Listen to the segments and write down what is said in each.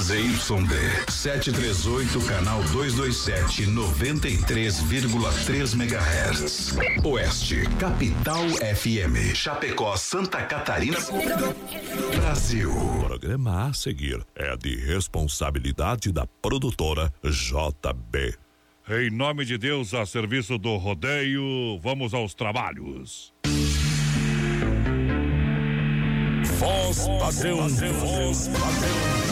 ZYD 738, canal 227, 93,3 MHz. Oeste, Capital FM. Chapecó, Santa Catarina. Brasil. O programa a seguir é de responsabilidade da produtora JB. Em nome de Deus, a serviço do rodeio, vamos aos trabalhos. Voz padrão, voz padrão.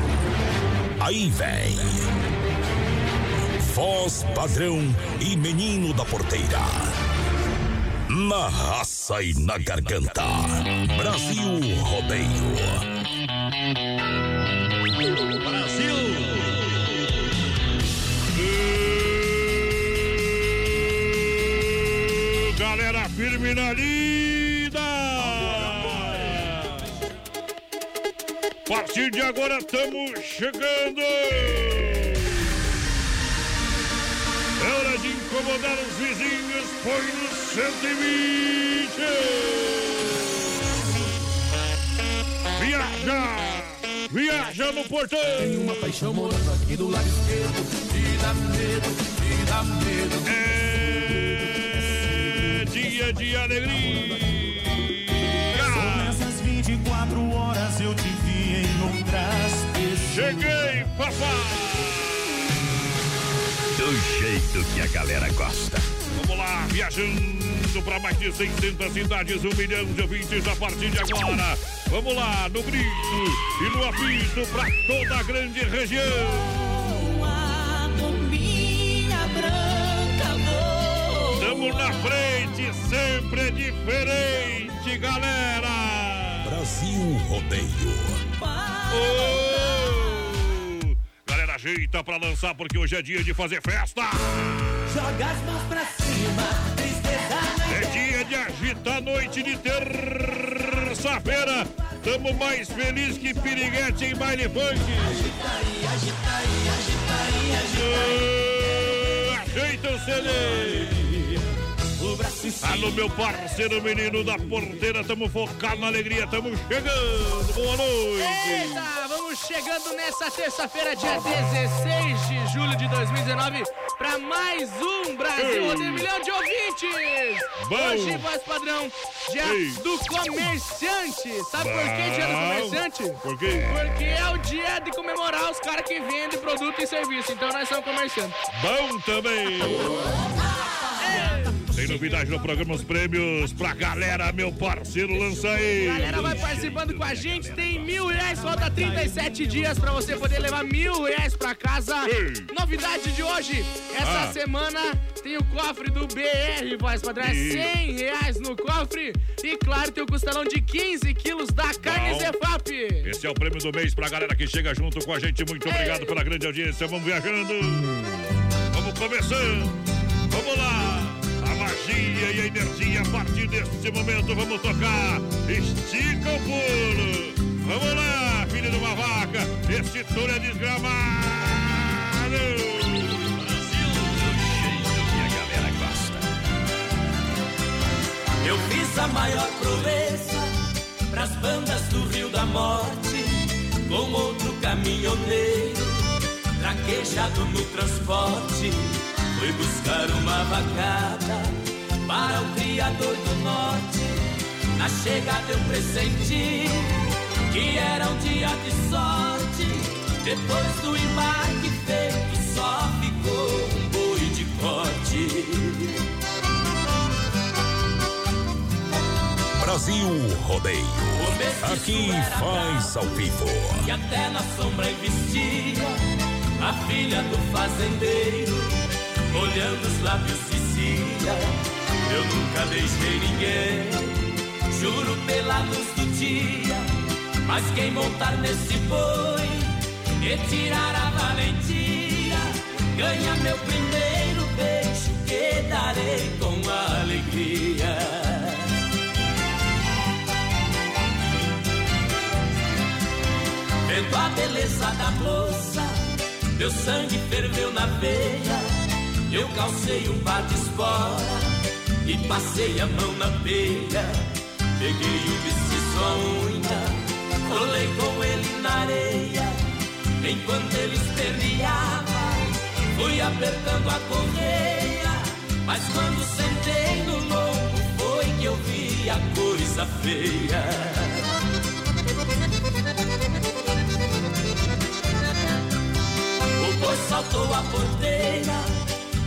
Aí vem. Voz padrão e menino da porteira. Na raça e na garganta. Brasil Rodeio. Brasil! Galera firme na lida! Partir de agora estamos chegando! É hora de incomodar os vizinhos, põe no 120! Viaja! Viaja no portão! Tem uma paixão morando aqui do lado esquerdo. Me dá medo, me dá medo. É dia de alegria! Nessas 24 horas eu te Cheguei, papai! Do jeito que a galera gosta. Vamos lá, viajando para mais de 600 cidades, um milhão de ouvintes a partir de agora. Vamos lá, no grito e no apito para toda a grande região. Estamos na frente, sempre é diferente, galera. Brasil Rodeio. Oh! Ajeita pra lançar porque hoje é dia de fazer festa. Joga as mãos pra cima, tristeza na É dia de agitar a noite de terça-feira. Tamo mais feliz que piriguete em baile funk. Agitaria, agitaria, agitaria, Ah, Ajeita o CD. O braço em cima. Alô, meu parceiro menino da porteira. Tamo focado na alegria. Tamo chegando. Boa noite. Eita, vamos chegando nessa terça-feira, dia 16 de julho de 2019, para mais um Brasil Ei. Rodeio Milhão de Ouvintes. Bom. Hoje, voz padrão, dia Ei. do comerciante. Sabe por que dia do Bom. comerciante? Por quê? Porque é o dia de comemorar os caras que vendem produto e serviço. Então nós somos comerciantes. Bom também. Tem novidade no programa Os Prêmios pra galera, meu parceiro, lança aí. Galera vai participando com a gente, tem mil reais, falta 37 dias pra você poder levar mil reais pra casa. Ei. Novidade de hoje, essa Ah. semana tem o cofre do BR, voz padrão, é E- 100 reais no cofre. E claro, tem o costelão de 15 quilos da carne Bom. Zefap. Esse é o prêmio do mês pra galera que chega junto com a gente. Muito obrigado pela grande audiência. Vamos viajando. Vamos começando. Vamos lá. A e a energia a partir desse momento. Vamos tocar. Estica o pulo. Vamos lá, filho de uma vaca. Esse touro é desgramado. Eu fiz a maior proeza pras bandas do Rio da Morte, com outro caminhoneiro, traquejado no transporte. Fui buscar uma vacada para o Criador do Norte. Na chegada eu pressenti que era um dia de sorte. Depois do embarque feito, só ficou um boi de corte. Brasil Rodeio. Aqui faz ao vivo. E até na sombra investia a filha do fazendeiro, olhando os lábios Cicia. Eu nunca deixei ninguém, juro pela luz do dia. Mas quem montar nesse boi e tirar a valentia, ganha meu primeiro beijo que darei com alegria. Vendo a beleza da moça, meu sangue ferveu na veia. Eu calcei um par de esporas e passei a mão na peia. Peguei o vestiço a unha, rolei com ele na areia. Enquanto ele esperneava, fui apertando a correia. Mas quando sentei no lombo, foi que eu vi a coisa feia. O boi saltou a porteira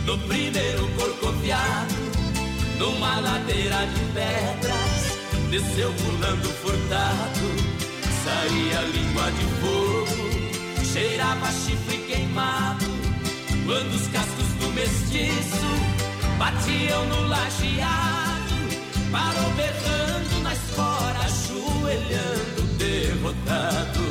no primeiro corcoviado, numa ladeira de pedras, desceu pulando furtado, saía língua de fogo, cheirava chifre queimado, quando os cascos do mestiço batiam no lajeado, parou berrando na espora, ajoelhando derrotado.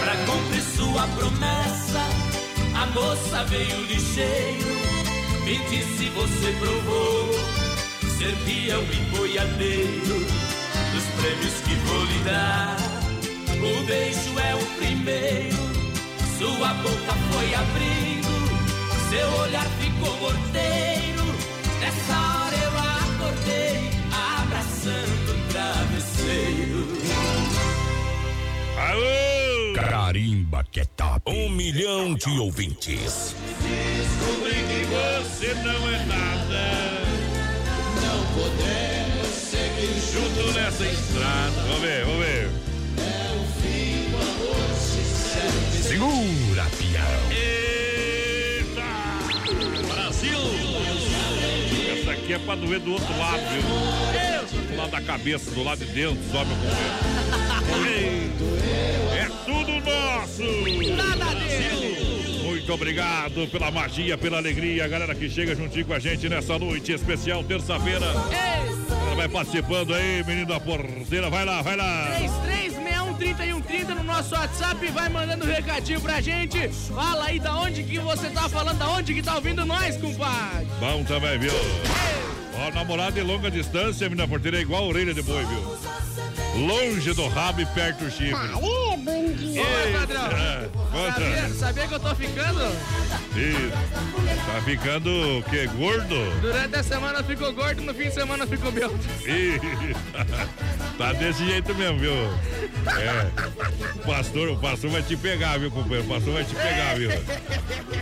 Pra cumprir sua promessa, a moça veio ligeiro. Me disse: Você provou ser peão e boiadeiro dos prêmios que vou lhe dar. O beijo é o primeiro, sua boca foi abrindo, seu olhar ficou morteiro. Nessa hora eu acordei, abraçando o travesseiro. Aô! Carimba que é top. Um milhão de ouvintes. Descobri que você não é nada. Não podemos seguir junto nessa estrada. Vamos ver, vamos ver. Segura, pião. Eita! Brasil! Essa aqui é pra doer do outro lado, viu? Do lado da cabeça, do lado de dentro, sobe o comer. Nosso! Nada dele. Muito obrigado pela magia, pela alegria, galera que chega juntinho com a gente nessa noite especial, terça-feira. Vai participando aí, menino da porteira. Vai lá, vai lá. 33613130 no nosso WhatsApp, vai mandando um recadinho pra gente. Fala aí da onde que você tá falando, da onde que tá ouvindo nós, compadre. Bom também, viu? Ó, namorado de longa distância, menina porteira, é igual a orelha de boi, viu? Longe do rabo e perto do chifre. Oi, padrão. É, Sabia, sabia que eu tô ficando? Ih, Tá ficando o quê? Gordo? Durante a semana ficou gordo, no fim de semana ficou. Ih, tá desse jeito mesmo, viu? É. O pastor, o pastor vai te pegar, viu, companheiro? O pastor vai te pegar, viu?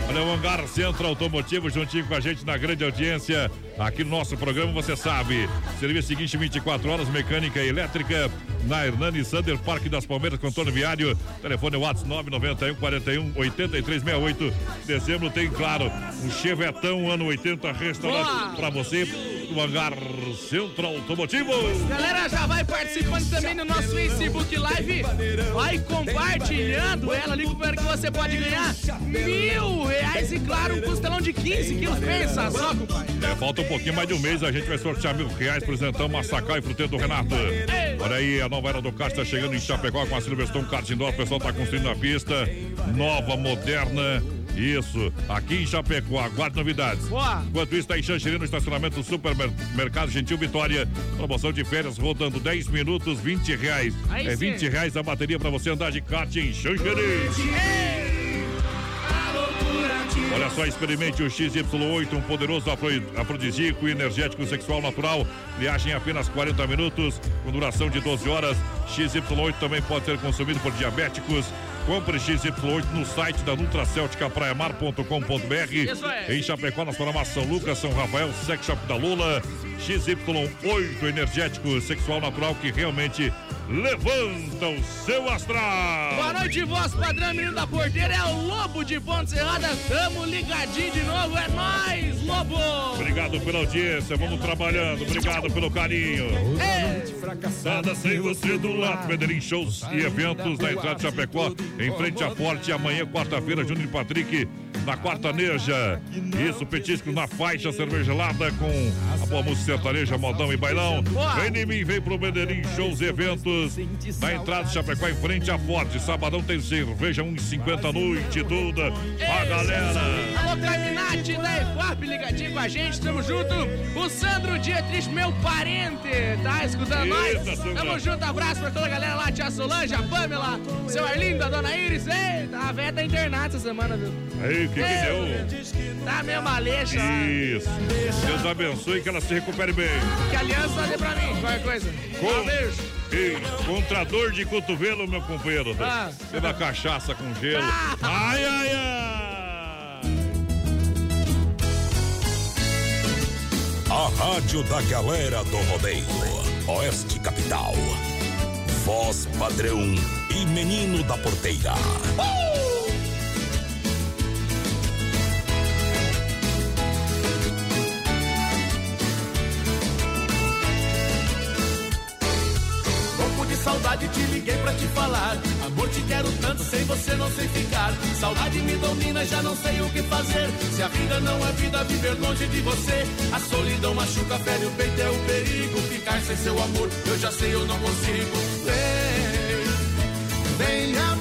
Olha, o Hangar Centro Automotivo juntinho com a gente na grande audiência. Aqui no nosso programa, você sabe. Serviço seguinte, 24 horas, mecânica e elétrica. Na Hernani Sander, Parque das Palmeiras, contorno viário. Telefone WhatsApp 991 41 8368. Dezembro tem, claro, um Chevetão ano 80 restaurante Boa! pra você. No Hangar Centro Automotivo. Galera, já vai participando também no nosso Facebook Live. Vai compartilhando ela ali para que você pode ganhar mil reais e, claro, um costelão de 15 quilos. Pensa só. É, falta um pouquinho mais de um mês, a gente vai sortear mil reais pro Zentão Massacal e fruteiro do Renato. Olha aí, a nova era do kart está chegando em Chapecó com a Silverstone Kart Indoor. O pessoal tá construindo a pista nova, moderna. Isso, aqui em Chapecó, aguarde novidades. Boa. Enquanto isso, está em Xanxerê, no estacionamento do Supermercado Gentil Vitória. Promoção de férias rodando 10 minutos, 20 reais. Aí é sim. 20 reais a bateria para você andar de kart em Xanxerê. Olha só, experimente o XY8, um poderoso afro- afrodisíaco e energético sexual natural. Viagem em apenas 40 minutos, com duração de 12 horas. XY8 também pode ser consumido por diabéticos. Compre XY8 no site da Nutracêutica praiamar.com.br. Isso é. Em Chapecó, na Sonora São Lucas, São Rafael, Sex Shop da Lula. XY8 energético sexual natural que realmente levanta o seu astral. Boa noite, voz padrão, menino da porteira. É o Lobo de Ponte Serrada. Tamo ligadinho de novo. É nóis, Lobo. Obrigado pela audiência, vamos trabalhando. Obrigado pelo carinho. Nada sem você do lado. Medellín Shows e eventos na entrada de Chapecó, em frente à Forte. Amanhã, quarta-feira, Júnior Patrick, na Quartaneja. Isso, petiscos na faixa, cerveja gelada com a boa música sertaneja, modão e bailão. Vem em mim, vem pro Medellín, shows e eventos. Na entrada de Chapecó, em frente à Forte. Sabadão tem cerveja 1,50 a noite toda. A galera. Alô, Caminati da EFAP, ligadinho com a gente, tamo junto. O Sandro Dietrich, meu parente, tá escutando nós? Tamo junto, abraço pra toda a galera lá, tia Solange, a Pamela, seu Arlindo, a dona Iris. Eita, a véia tá internada essa semana, viu? Aí, que que deu? Tá meio malecha. Isso. Deus abençoe que ela se recupere bem. Que aliança dê pra mim, qualquer coisa. Com- Um beijo. E contra dor de cotovelo, meu companheiro. Ah. Teve cachaça com gelo. Ah. Ai, ai, ai. A rádio da galera do rodeio. Oeste Capital. Voz padrão e menino da porteira. Louco saudade te liguei pra te falar. Amor, te quero tanto, sem você não sei ficar. Saudade me domina, já não sei o que fazer. Se a vida não é vida, viver longe de você. A solidão machuca, fere o peito, é o perigo. Ficar sem seu amor, eu já sei, eu não consigo. Vem, vem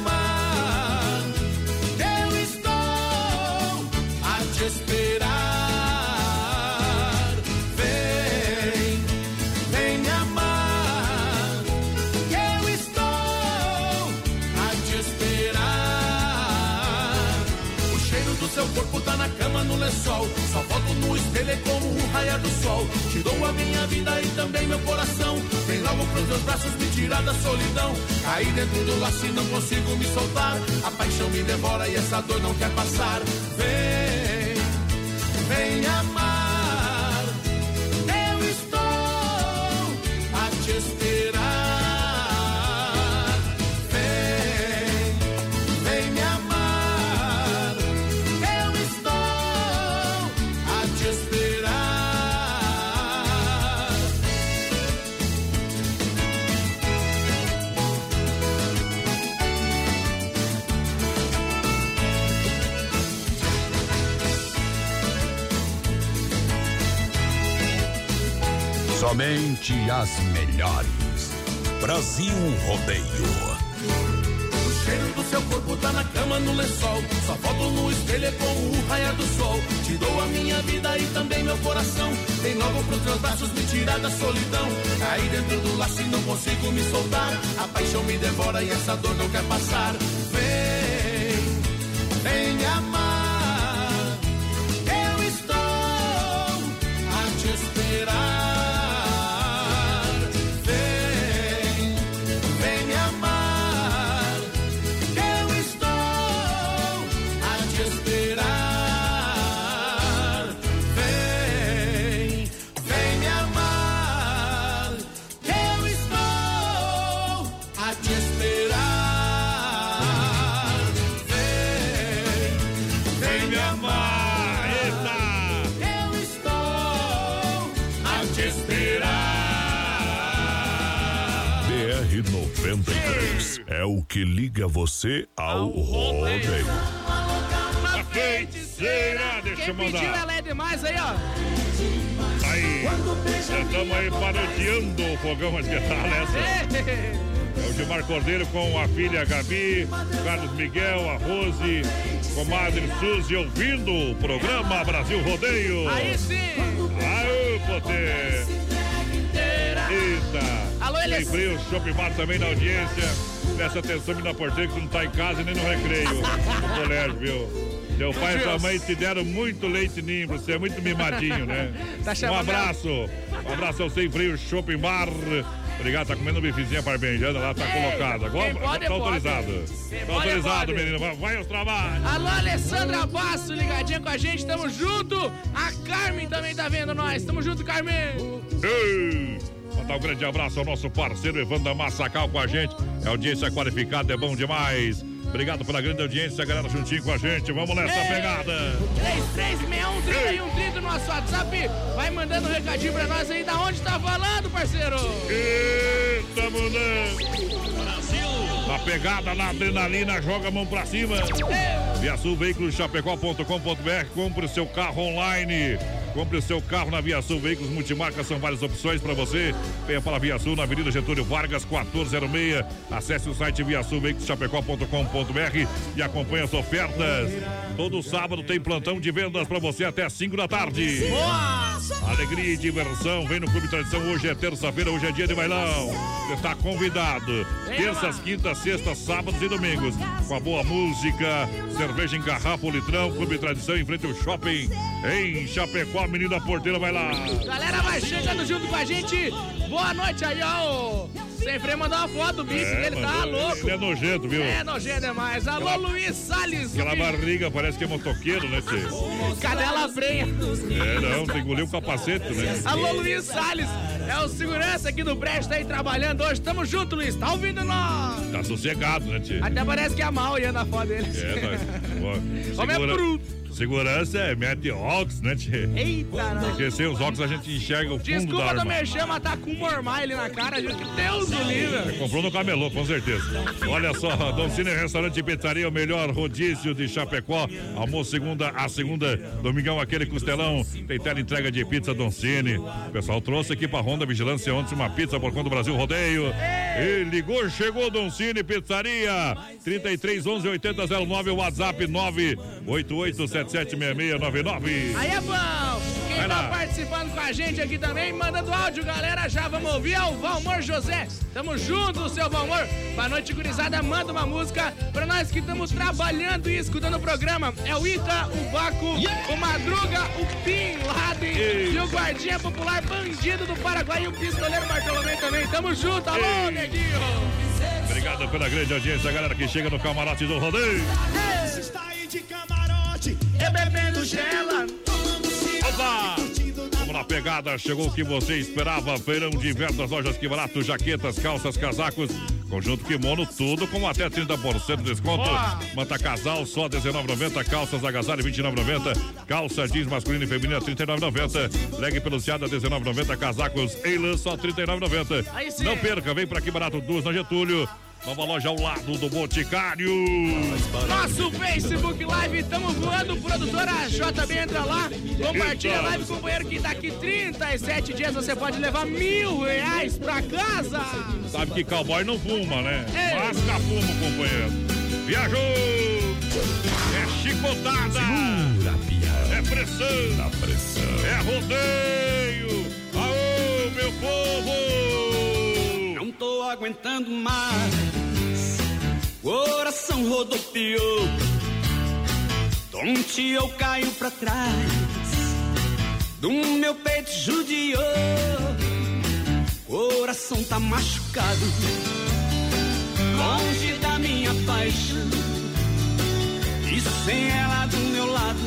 lençol. Só foto no espelho é como o raiar do sol. Te dou a minha vida e também meu coração. Vem logo pros meus braços me tirar da solidão. Caí dentro do laço e não consigo me soltar. A paixão me devora e essa dor não quer passar. Vem, vem amar. Somente as melhores. Brasil Rodeio. O cheiro do seu corpo tá na cama, no lençol. Só foto no espelho é como o raiar do sol. Te dou a minha vida e também meu coração. Vem logo pros meus braços me tirar da solidão. Caí dentro do laço e não consigo me soltar. A paixão me devora e essa dor não quer passar. Vem, vem amar. Que liga você ao rodeio. A feiticeira, deixa eu Quem pediu mandar. ela é demais aí, ó. Aí, estamos aí parodiando o fogão, mas que tal essa? É o Gilmar Cordeiro com a filha Gabi, Carlos Miguel, a Rose, comadre Suzy, ouvindo o programa Brasil Rodeio. Aí sim. Aô, poder! Eita! Alô, Tem Elias. frio, Shopping Mar também na audiência. Presta atenção, menina porteira, que tu não tá em casa nem no recreio, no colégio, viu? Teu pai e tua mãe te deram muito leite ninho, você é muito mimadinho, né? Tá um abraço. Um abraço ao Sem Frio Shopping Bar. Obrigado, tá comendo bifezinha parmegiana lá, tá Ei, colocada. Agora quem pode, tá pode. autorizado. Tá pode, autorizado, pode. menino. Vai- Vai aos trabalhos. Alô, Alessandra Basso, ligadinha com a gente, tamo junto. A Carmen também tá vendo nós, tamo junto, Carmen. Ei! Mandar um grande abraço ao nosso parceiro Evandro Massacal com a gente. É audiência qualificada, é bom demais. Obrigado pela grande audiência, galera, juntinho com a gente. Vamos nessa Ei! pegada. 3361 3130 no nosso WhatsApp. Vai mandando um recadinho pra nós aí da onde tá falando, parceiro. Eita, mulher! Na pegada, na adrenalina, joga a mão pra cima. Ei, Via Sul Veículos Chapecó.com.br. Compre o seu carro online. Compre o seu carro na Via Sul Veículos Multimarcas. São várias opções para você. Venha para a Via Sul na Avenida Getúlio Vargas, 1406. Acesse o site Via Sul Veículos Chapecó.com.br e acompanhe as ofertas. Todo sábado tem plantão de vendas para você até 5 da tarde. Boa! Alegria e diversão. Vem no Clube Tradição. Hoje é terça-feira, hoje é dia de bailão. Você está convidado. Terças, quintas, sextas, sábados e domingos. Com a boa música, cerveja em garrafa, o litrão, Clube Tradição em frente ao shopping. Em Chapecó, menina porteira, vai lá. Galera vai chegando junto com a gente. Boa noite aí, ó. Sem freio mandou uma foto do bicho dele, tá mas louco. Ele é nojento, viu? É nojento demais. Alô, Aquela- Luiz Salles. Aquela bicho. barriga parece que é motoqueiro, né, Tchê? Cadela freia. É, não, tem que engolir o capacete, né? Alô, Luiz Salles. É o segurança aqui do prédio, tá aí trabalhando hoje. Tamo junto, Luiz. Tá ouvindo nós? Tá sossegado, né, Tchê? Até parece que é mal olhando a foto dele. É, nós. Homem é bruto. Segurança é mete óculos, né, Tchê? Eita, não. Porque sem os óculos a gente enxerga o fundo da Desculpa arma. do merchan, mas tá com um mormai ali na cara, gente. Que Deus do livre. Comprou no camelô, com certeza. Olha só, Dom Cine Restaurante e Pizzaria, o melhor rodízio de Chapecó. Almoço segunda a segunda, domingão aquele costelão. Tem tela entrega de pizza Dom Cine. O pessoal trouxe aqui pra Honda Vigilância ontem uma pizza por conta do Brasil Rodeio. E ligou, chegou Dom Cine Pizzaria. 33 11 80 09, WhatsApp 988 776699. Aí é bom! Quem tá participando com a gente aqui também, mandando áudio, galera, já vamos ouvir, é o Valmor José. Tamo junto, seu Valmor. Boa noite, gurizada. Manda uma música pra nós que estamos trabalhando e escutando o programa. É o Ita, o Baco, o Madruga, o Bin Laden e o Guardinha Popular Bandido do Paraguai e o Pistoleiro Bartolomeu também. Tamo junto, alô, neguinho! Obrigado pela grande audiência, galera que chega no camarote do Rodeio. Está aí de camarote, É bebendo gela. Opa! Vamos na pegada, chegou o que você esperava. Feirão de inverno das lojas Que Barato, jaquetas, calças, casacos, conjunto kimono, tudo com até 30% de desconto. Boa! Manta casal só R$19,90, calças agasalho R$29,90, calça jeans masculina e feminina R$39,90, leg peluciada R$19,90, casacos Eilan só R$39,90. Aí sim. Não perca, vem pra Que Barato, duas na Getúlio. Nova loja ao lado do Boticário. Nosso Facebook Live, tamo voando, produtora JB, entra lá, compartilha a Eita. live, companheiro, que daqui 37 dias você pode levar mil reais pra casa. Sabe que cowboy não fuma, né? Ei. Masca fumo, companheiro. Viajou! É chicotada! É pressão! Na pressão. É rodeio! Aô, meu povo! Não tô aguentando mais. Coração rodopiou. Tonte eu caio pra trás. Do meu peito judiou. Coração tá machucado. Longe da minha paixão. E sem ela do meu lado.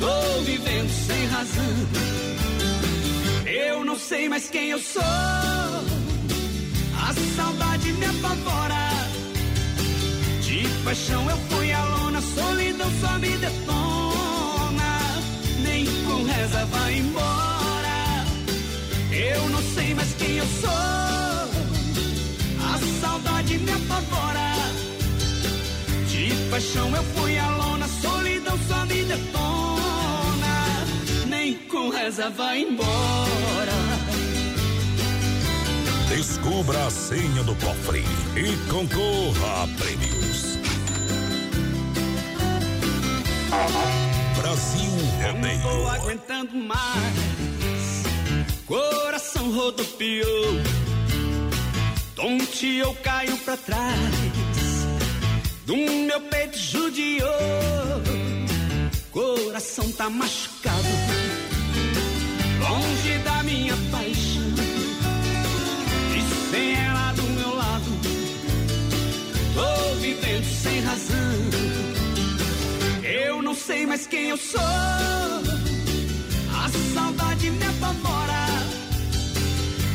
Tô vivendo sem razão. Eu não sei mais quem eu sou. A saudade me apavora. De paixão eu fui a lona, solidão só me detona. Nem com reza vai embora. Eu não sei mais quem eu sou. A saudade me apavora. De paixão eu fui a lona, solidão só me detona. Nem com reza vai embora. Descubra a senha do cofre e concorra a prêmios. Brasil Não tô Rodeio. aguentando mais. Coração rodopiou. Tonte eu caio pra trás. Do meu peito judiou. Coração tá machucado. Minha paixão. E sem ela do meu lado. Tô vivendo sem razão. Eu não sei mais quem eu sou. A saudade me apavora.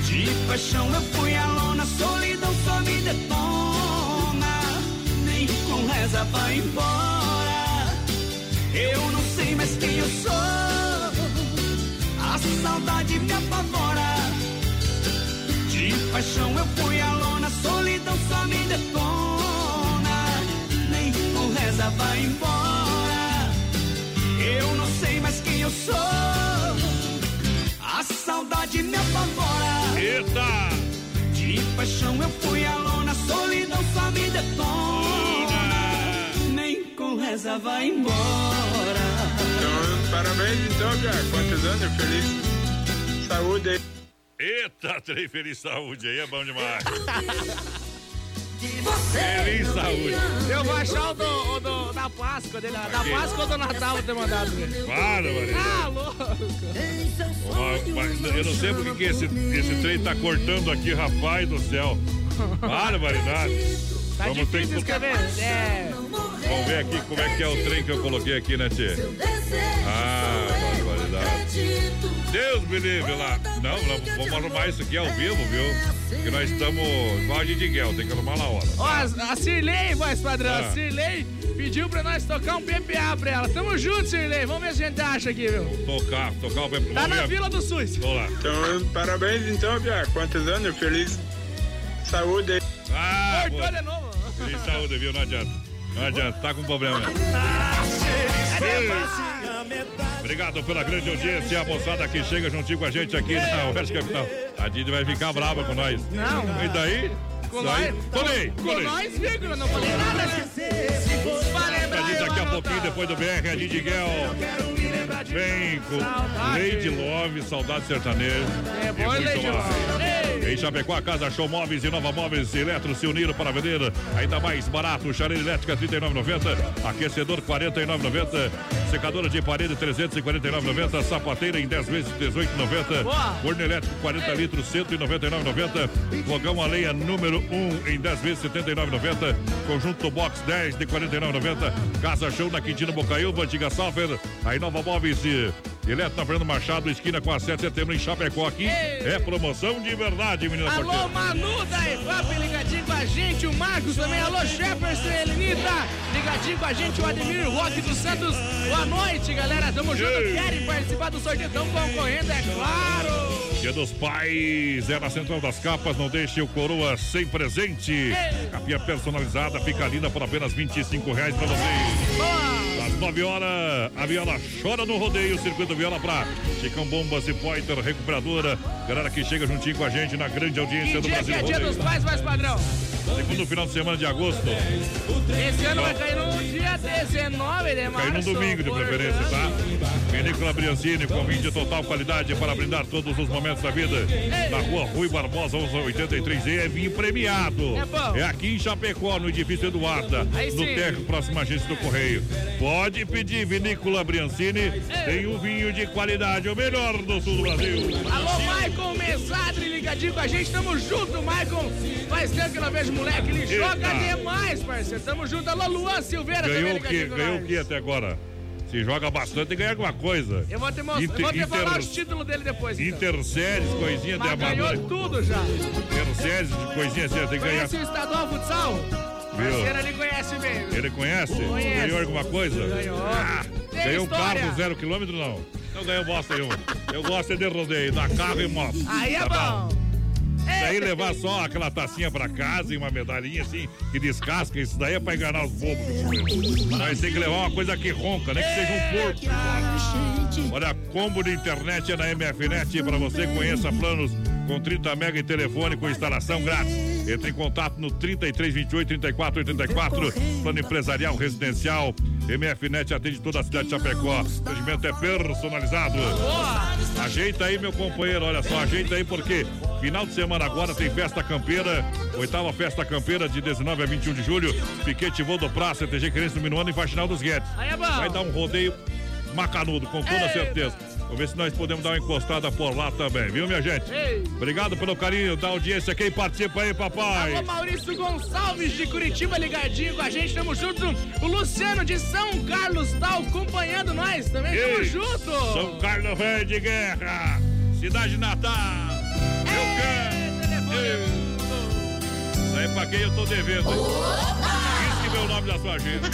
De paixão eu fui a lona, solidão só me detona. Nem com reza vai embora. Eu não sei mais quem eu sou. A saudade me apavora. De paixão eu fui a lona, solidão só me detona. Nem com reza vai embora. Eu não sei mais quem eu sou. A saudade me apavora. Eita! De paixão eu fui a lona, solidão só me detona. Nem com reza vai embora. Parabéns então, Pia. Quantos anos? Feliz saúde aí. Eita, trem feliz saúde aí, é bom demais. Feliz saúde. Eu vou achar o do, o do- da Páscoa dele. Da. Páscoa ou do Natal vou ter mandado. Para, Maria. Ah, louco. Eu não sei porque que esse, esse trem tá cortando aqui, rapaz do céu. Barbaridade. Tá Vamos ter difícil que- escrever. É. Vamos ver aqui como é que é o trem que eu coloquei aqui, né, Tchê? Ah, barbaridade. Deus me livre lá. Não, não, vamos arrumar isso aqui ao vivo, viu? Que nós estamos igual a Didiguel, tem que arrumar na hora. Ó, a a Cirlei, voz padrão, Ah. a Cirlei pediu pra nós tocar um PPA pra ela. Tamo junto, Cirlei. Vamos ver se a gente acha aqui, viu? Tocar, tocar o pé. Tá na Vila do SUS. Vamos lá. Então, parabéns então, Pia. Quantos anos? Feliz saúde aí. Ah, Cortou de novo. Feliz saúde, viu? Não adianta. Não adianta, tá com problema. Obrigado pela grande audiência, a moçada que chega juntinho com a gente aqui na Oeste Capital. A Didi vai ficar brava com nós. Não. E daí? Com nós. Colei, Com colei. nós, vírgula. Não falei nada, né? A Didi daqui a pouquinho, depois do BR, a Didi Guel. Vem com. Lady Love, Saudade Sertaneja. É bom, mais. Ei. Em Chapecó, a Casa Show Móveis e Nova Móveis Eletro se uniram para vender ainda mais barato. Chaleira elétrica R$ 39,90. Aquecedor R$ 49,90. Secadora de parede R$ 349,90. Sapateira em 10 vezes R$ 18,90. Boa. Forno elétrico 40 litros R$ 199,90. Fogão a lenha número 1 em 10 vezes R$ 79,90. Conjunto box 10 de R$ 49,90. Casa Show na Quintino Bocaiúva, Antiga Salfer. Aí Nova Móveis e Eletro na Fernando Machado, esquina com a 7 de setembro em Chapecó. Aqui é promoção de verdade, menina Alô, porteira. Manu da EFAP, ligadinho com a gente. O Marcos também. Alô, Jefferson Elenita. Ligadinho com a gente. O Ademir Roque dos Santos. Boa noite, galera. Tamo junto. Querem participar do sorteio? Estão concorrendo, é claro. Dia dos Pais é na Central das Capas, não deixe o coroa sem presente. Capinha personalizada, fica linda por apenas 25 reais pra vocês. Boa. Às 9 horas, a Viola chora no rodeio, circuito Viola pra Chicão Bombas e Pointer Recuperadora. Galera que chega juntinho com a gente na grande audiência Que do Brasil que é dia dos pais, mais padrão? Segundo final de semana de agosto, Esse ano vai cair no dia 19 de março. cai no domingo de preferência, tá? Vinícola Briancini, com 20 total qualidade para brindar todos os momentos da vida. Na rua Rui Barbosa, 1183 e é vinho premiado. É. É aqui em Chapecó, no edifício Eduarda, Aí no próximo à agência do Correio. Pode pedir Vinícola Briancini, tem um vinho de qualidade, o melhor do sul do Brasil. Alô, Maicon Mesadre, ligadinho com a gente. Tamo junto, Maicon. Faz tempo que não vejo moleque. Ele Eita. joga demais, parceiro. Tamo junto. Alô, Luan Silveira também Ganhou o quê? Ganhou o quê até agora? Se joga bastante e ganha alguma coisa. Eu vou te mostrar, Inter- eu vou te falar Inter- os títulos dele depois. então. Interséries, coisinha de Mas ganhou amador. tudo já. Interséries, coisinha assim, tem que ganhar. Conhece o estadual futsal? Viu? Parceiro, ele conhece bem. Ele conhece? Conhece. Ganhou alguma coisa? Ganhou. Ah, ganhou um carro zero quilômetro, não? Então ganhou bosta nenhuma. Eu gosto é de rodeio, dar carro e moto. Aí é Tá bom. Daí levar só aquela tacinha pra casa e uma medalhinha assim, que descasca, isso daí é pra enganar os bobos. Mas tem que levar uma coisa que ronca, nem que seja um porco. Olha, combo de internet é na MFNet para você. Conheça planos com 30 mega e telefone com instalação grátis. Entre em contato no 33 28 34 84. Plano empresarial residencial. MFNet atende toda a cidade de Chapecó. O atendimento é personalizado. Ajeita aí, meu companheiro. Olha só, ajeita aí porque final de semana agora tem festa campeira. Oitava festa campeira de 19 a 21 de julho. Piquete Voo do Praça, TG Querência no Minuano e Faxinal dos Guedes. Vai dar um rodeio macanudo, com toda certeza. Vamos ver se nós podemos dar uma encostada por lá também, viu, minha gente? Ei. Obrigado pelo carinho da audiência. Quem participa aí, papai? Alô, Maurício Gonçalves de Curitiba ligadinho com a gente, tamo junto. O Luciano de São Carlos tá acompanhando nós também, tamo Ei, junto. São Carlos Velho de Guerra, Cidade Natal. Eu quero. telefone. Isso aí é pra quem eu tô devendo. Isso que o nome da sua agenda.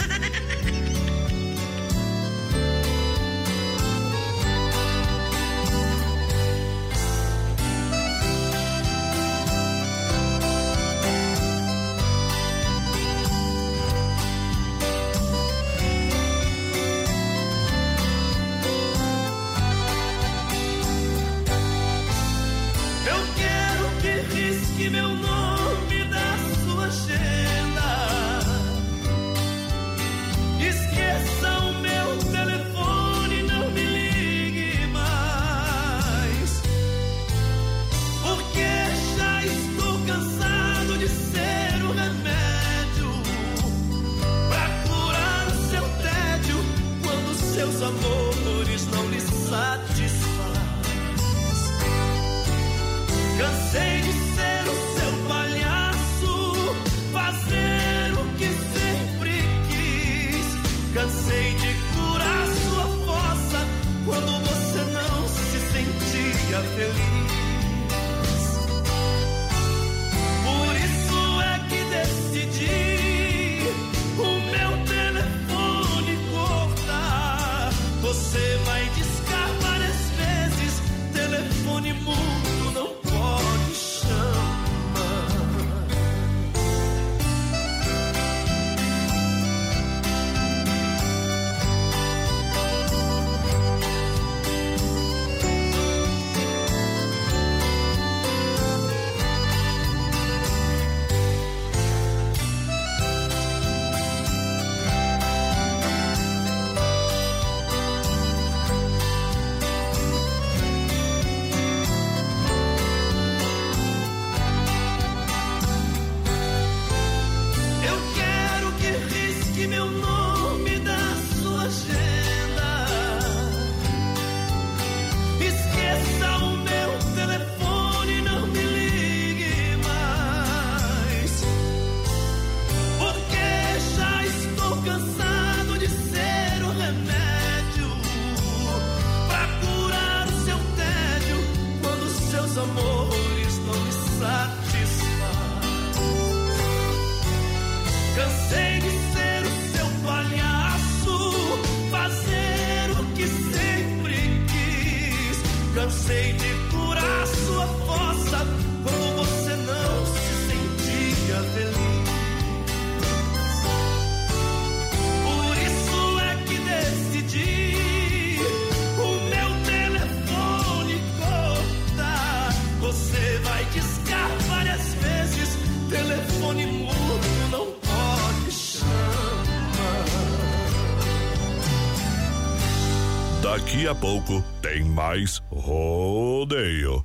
Daqui a pouco tem mais rodeio.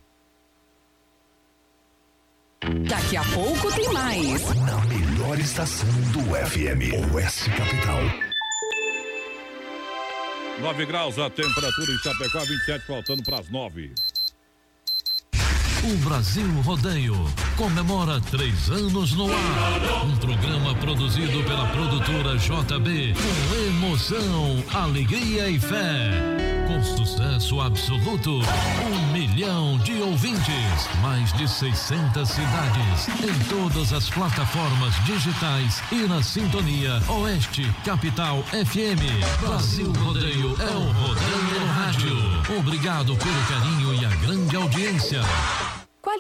Daqui a pouco tem mais. Na melhor estação do FM, Oeste Capital. 9 graus a temperatura em Chapecó, 27 faltando para as 9. O Brasil Rodeio comemora três anos no ar. Um programa produzido pela produtora JB com emoção, alegria e fé. Com sucesso absoluto, um milhão de ouvintes, mais de 600 cidades, em todas as plataformas digitais e na sintonia Oeste Capital FM. Brasil Rodeio é o Rodeio Rádio. Obrigado pelo carinho e a grande audiência.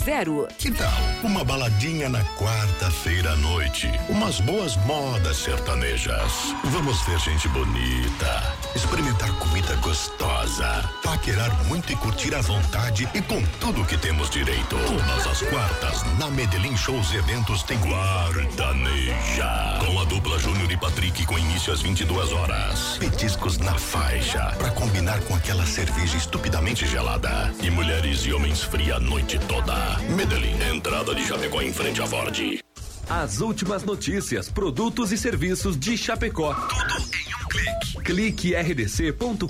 3328-3100. Que tal uma baladinha na quarta-feira à noite? Umas boas modas sertanejas. Vamos ver gente bonita, experimentar comida gostosa, paquerar muito e curtir à vontade e com tudo que temos direito. Todas as quartas, na Medellín Shows e Eventos tem Guardaneja. Com a dupla Júnior e Patrick com início às 22 horas. Petiscos na faixa, pra combinar com aquela cerveja estupidamente gelada. E mulheres e homens fria a noite toda. Medellín, entrada de Chapecó em frente à Ford. As últimas notícias, produtos e serviços de Chapecó. Tudo em um clique. Clique rdc.com.br.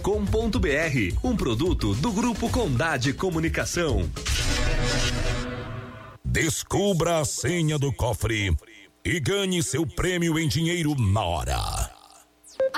Um produto do Grupo Condade Comunicação. Descubra a senha do cofre e ganhe seu prêmio em dinheiro na hora.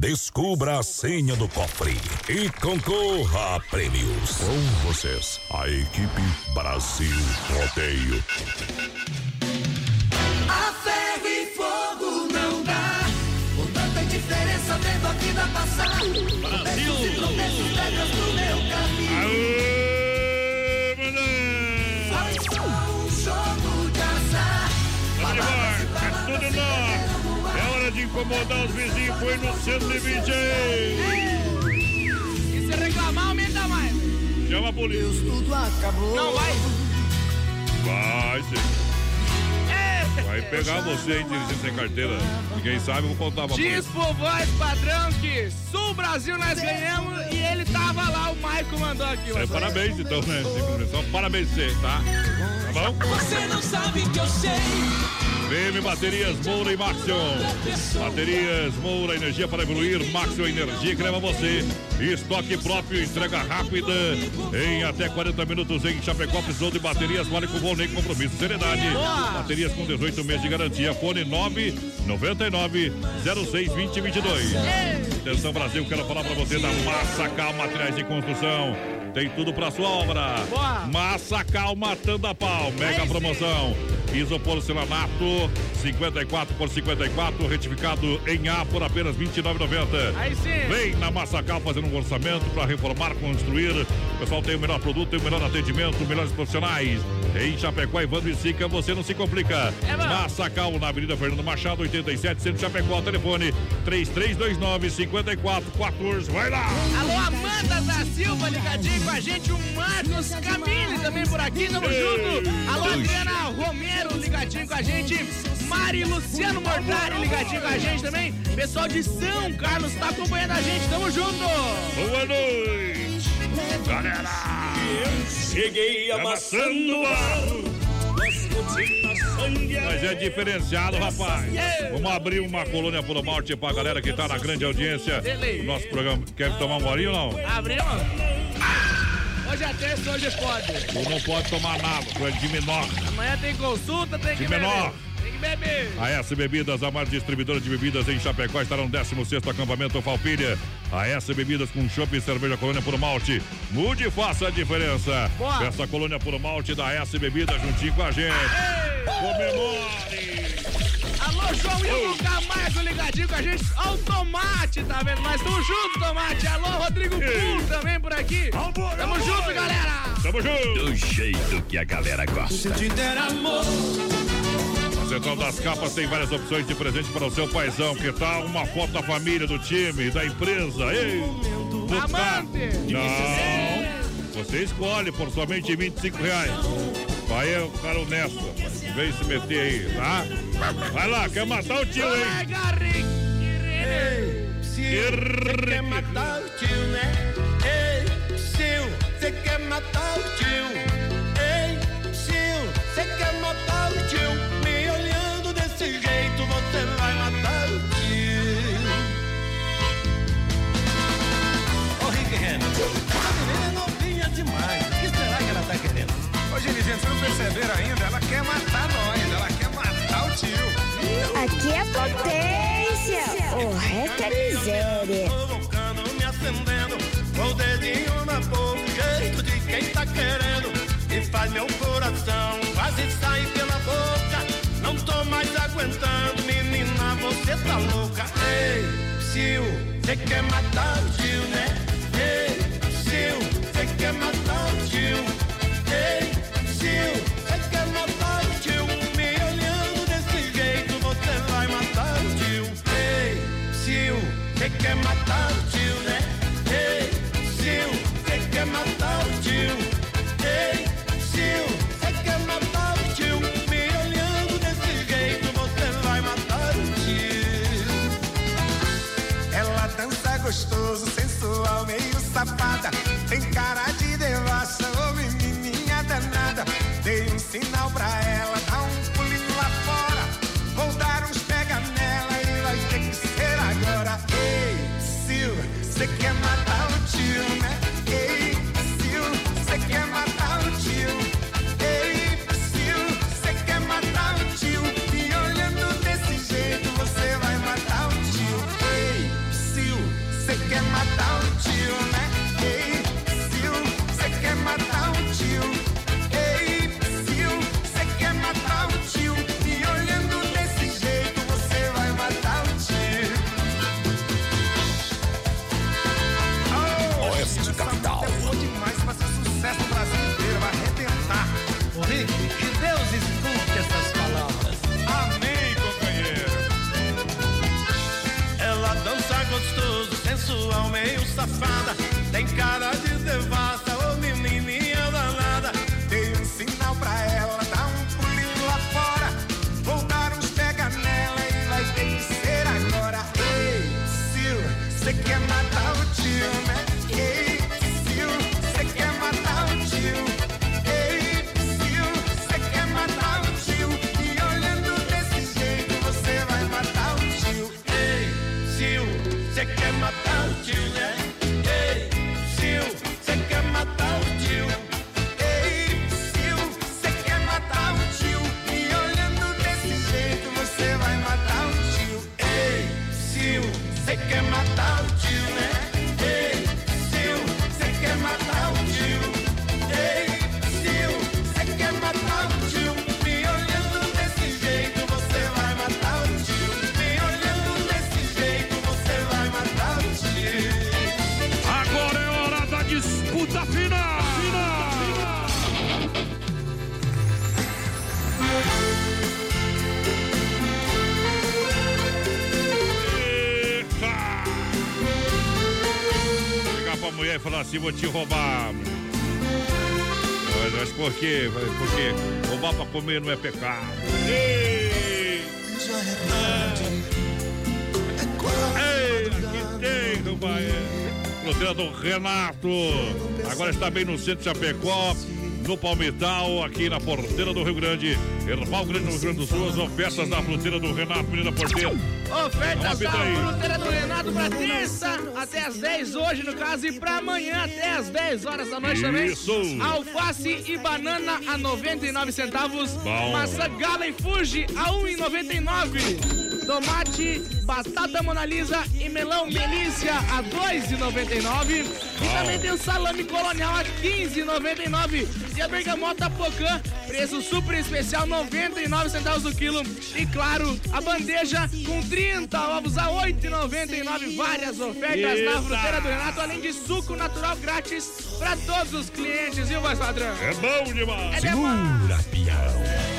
Descubra a senha do cofre e concorra a prêmios. Com vocês, a equipe Brasil Rodeio. A ferro e fogo não dá. Com tanta diferença vendo a vida passar. Brasil! pedras no meu caminho. Só um jogo de azar. Vamos embora, é tudo nosso. É hora de incomodar os vizinhos, foi no 120 aí. E se reclamar, aumenta mais. Chama a polícia. Tudo acabou. Não vai. Vai sim. Vai pegar você aí dirigindo sem carteira. Ninguém sabe, eu vou contar pra Diz pro voz padrão que Sul Brasil nós ganhamos e ele tava lá, o Maico mandou aqui. É, parabéns então, né? Só parabéns você, tá? Tá bom? Você não sabe que eu sei. VM Baterias Moura e Maxion. Baterias Moura, energia para evoluir. Maxion Energia que leva você. Estoque próprio, entrega rápida. Em até 40 minutos em Chapecó. Precisou de baterias, vale com bom nem compromisso. Seriedade. Baterias com 18 meses de garantia. Fone 999 06 2022. Atenção Brasil, quero falar para você da Massacal Materiais de Construção. Tem tudo para sua obra. Massacal matando a pau. Mega promoção. Isoporcelanato 54 por 54, retificado em A por apenas R$ 29,90. Aí sim. Vem na Massacal fazendo um orçamento para reformar, construir. O pessoal tem o melhor produto, tem o melhor atendimento, melhores profissionais. Em Chapecó, Evandro e Sica, você não se complica. É bom. Massacal, na Avenida Fernando Machado, 87, Centro Chapecó, telefone 3329 5414. Vai lá! Alô, Amanda da Silva, ligadinho com a gente. O Marcos Camille também por aqui, tamo Ei. junto. Alô. Adriana Romero, ligadinho com a gente. Mari Luciano Mortari, ligadinho com a gente também. Pessoal de São Carlos tá acompanhando a gente, tamo junto. Boa noite, galera. Cheguei amassando barro. Mas é diferenciado, rapaz. Vamos abrir uma colônia por malte pra galera que tá na grande audiência do nosso programa. Quer tomar um golinho ou não? Abrimos. Hoje é terça, hoje pode. Tu não pode tomar nada, tu é de menor. Amanhã tem consulta, tem que De beber. menor. Tem que beber. A S Bebidas, a maior distribuidora de bebidas em Chapecó, estará no 16º acampamento Falpilha. A S Bebidas com chopp e cerveja colônia por malte. Mude e faça a diferença. Boa. Peça colônia por malte da S Bebidas juntinho com a gente. Comemore! Alô, João Hilton Camargo ligadinho com a gente. Ó o Tomate, tá vendo? Nós estamos juntos, Tomate. Alô, Rodrigo Pum também por aqui. Tamo junto, galera. Tamo junto! Do jeito que a galera gosta. te der amor. A Central das Capas tem várias opções de presente para o seu paizão. Que tal uma foto da família, do time, da empresa? Ei, buscar. Não, você escolhe por somente 25 reais. Vai é o cara honesto, rapaz. Vem se meter aí, tá? Vai lá, quer matar o tio, hein? Você quer matar o tio, né? Ei, Sil, você quer matar o tio? Ei, Sil, você quer matar o tio? Me olhando desse jeito, você vai matar o tio. Ô, Rick Renner, essa menina é novinha demais. Ô, gente, vocês não perceberam ainda? Ela quer matar nós, ela quer matar o tio. Aqui é potência. O resto é miséria. Provocando, me acendendo, com o dedinho na boca, jeito de quem tá querendo. E faz meu coração quase sair pela boca. Não tô mais aguentando, menina, você tá louca. Ei, Sil, você quer matar o tio, né? Ei, tio. Você quer tio. Matar o tio. Ei, Ela dança gostoso, sensual, meio safada. Tem cara de sinal pra ela, assim, vou te roubar. Mas, mas por quê? Por quê? Roubar pra comer não é pecado. Ei! Ei, aqui tem. Fruteira do Renato. Agora está bem no centro de Chapecó, no Palmital, aqui na porteira do Rio Grande. Erval Grande, no Rio Grande do Sul, as ofertas da fruteira do Renato, menina porteira. Ofertas da fruteira do Renato pra terça até as 10 hoje, no caso, e pra amanhã até as 10 horas da noite também. Isso. Alface e banana a 99 centavos. Bom. Maçã gala e fuji a 1,99. Tomate, batata Mona Lisa e melão Melícia a 2,99. E também tem o salame colonial a 15,99. E a bergamota pocã, preço super especial, 99 centavos do quilo. E claro, a bandeja com 30 ovos a 8,99. Várias ofertas na fruteira do Renato, além de suco natural grátis para todos os clientes, viu, voz padrão? É bom demais. É. Segura, pião.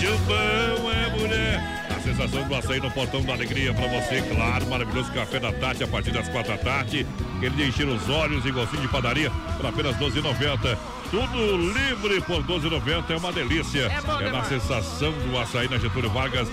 Chupão é mulher. A sensação do açaí no portão da alegria pra você, claro. Maravilhoso café da Tati a partir das quatro da tarde. Ele de encher os olhos e gostinho de padaria por apenas 12,90. Tudo livre por 12,90 é uma delícia. É bom na demais. sensação do açaí na Getúlio Vargas,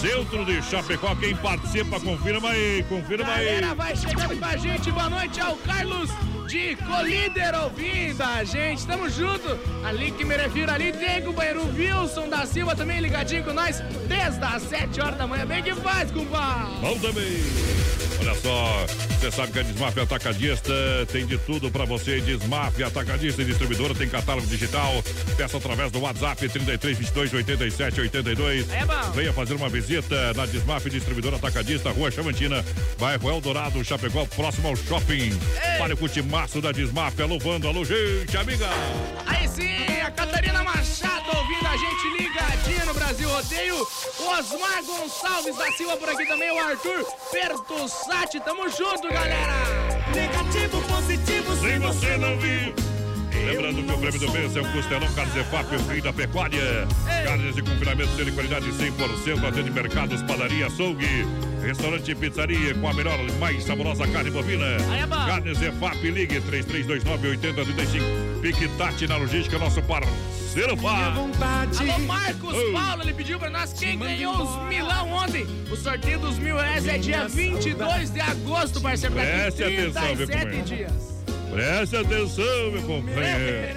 centro de Chapecó. Quem participa, confirma aí, confirma aí. Galera, vai chegando com a gente. Boa noite ao Carlos de Colíder ouvindo a gente. Tamo junto. Ali que me refiro ali, tem o banheiro Wilson da Silva também ligadinho com nós desde as 7 horas da manhã. Bem que faz, compadre. Bom também. Olha só, você sabe que a Desmaf Atacadista tem de tudo pra você. Desmaf Atacadista e Distribuidora tem catálogo digital. Peça através do WhatsApp 33 22 87 82. É bom. Venha fazer uma visita na Desmaf Distribuidora Atacadista, Rua Chamantina, bairro Eldorado, Chapecó, próximo ao shopping. Para o cutimaço da Desmaf, alô Vando, alô gente, amiga. Aí sim, a Catarina Machado ouvindo a gente ligadinha no Brasil Rodeio. Osmar Gonçalves da Silva por aqui também. O Arthur Pertussati. Tamo junto, galera. Negativo, positivo, Se você não viu. Lembrando que o prêmio do mês é o Costelão Carnes EFAP, o rei da pecuária. Carnes de confinamento de qualidade 100%, atende mercados, padaria, açougue, restaurante e pizzaria com a melhor e mais saborosa carne bovina. É. Carnes EFAP, ligue 3329-8035. Pique Tati na logística, nosso parceiro Fá. Alô, Marcos Oh. Paulo, ele pediu pra nós quem ganhou os milão ontem. O sorteio dos mil reais é dia 22 de agosto, parceiro. Preste atenção, meu 37 companheiro. dias. Preste atenção, meu companheiro.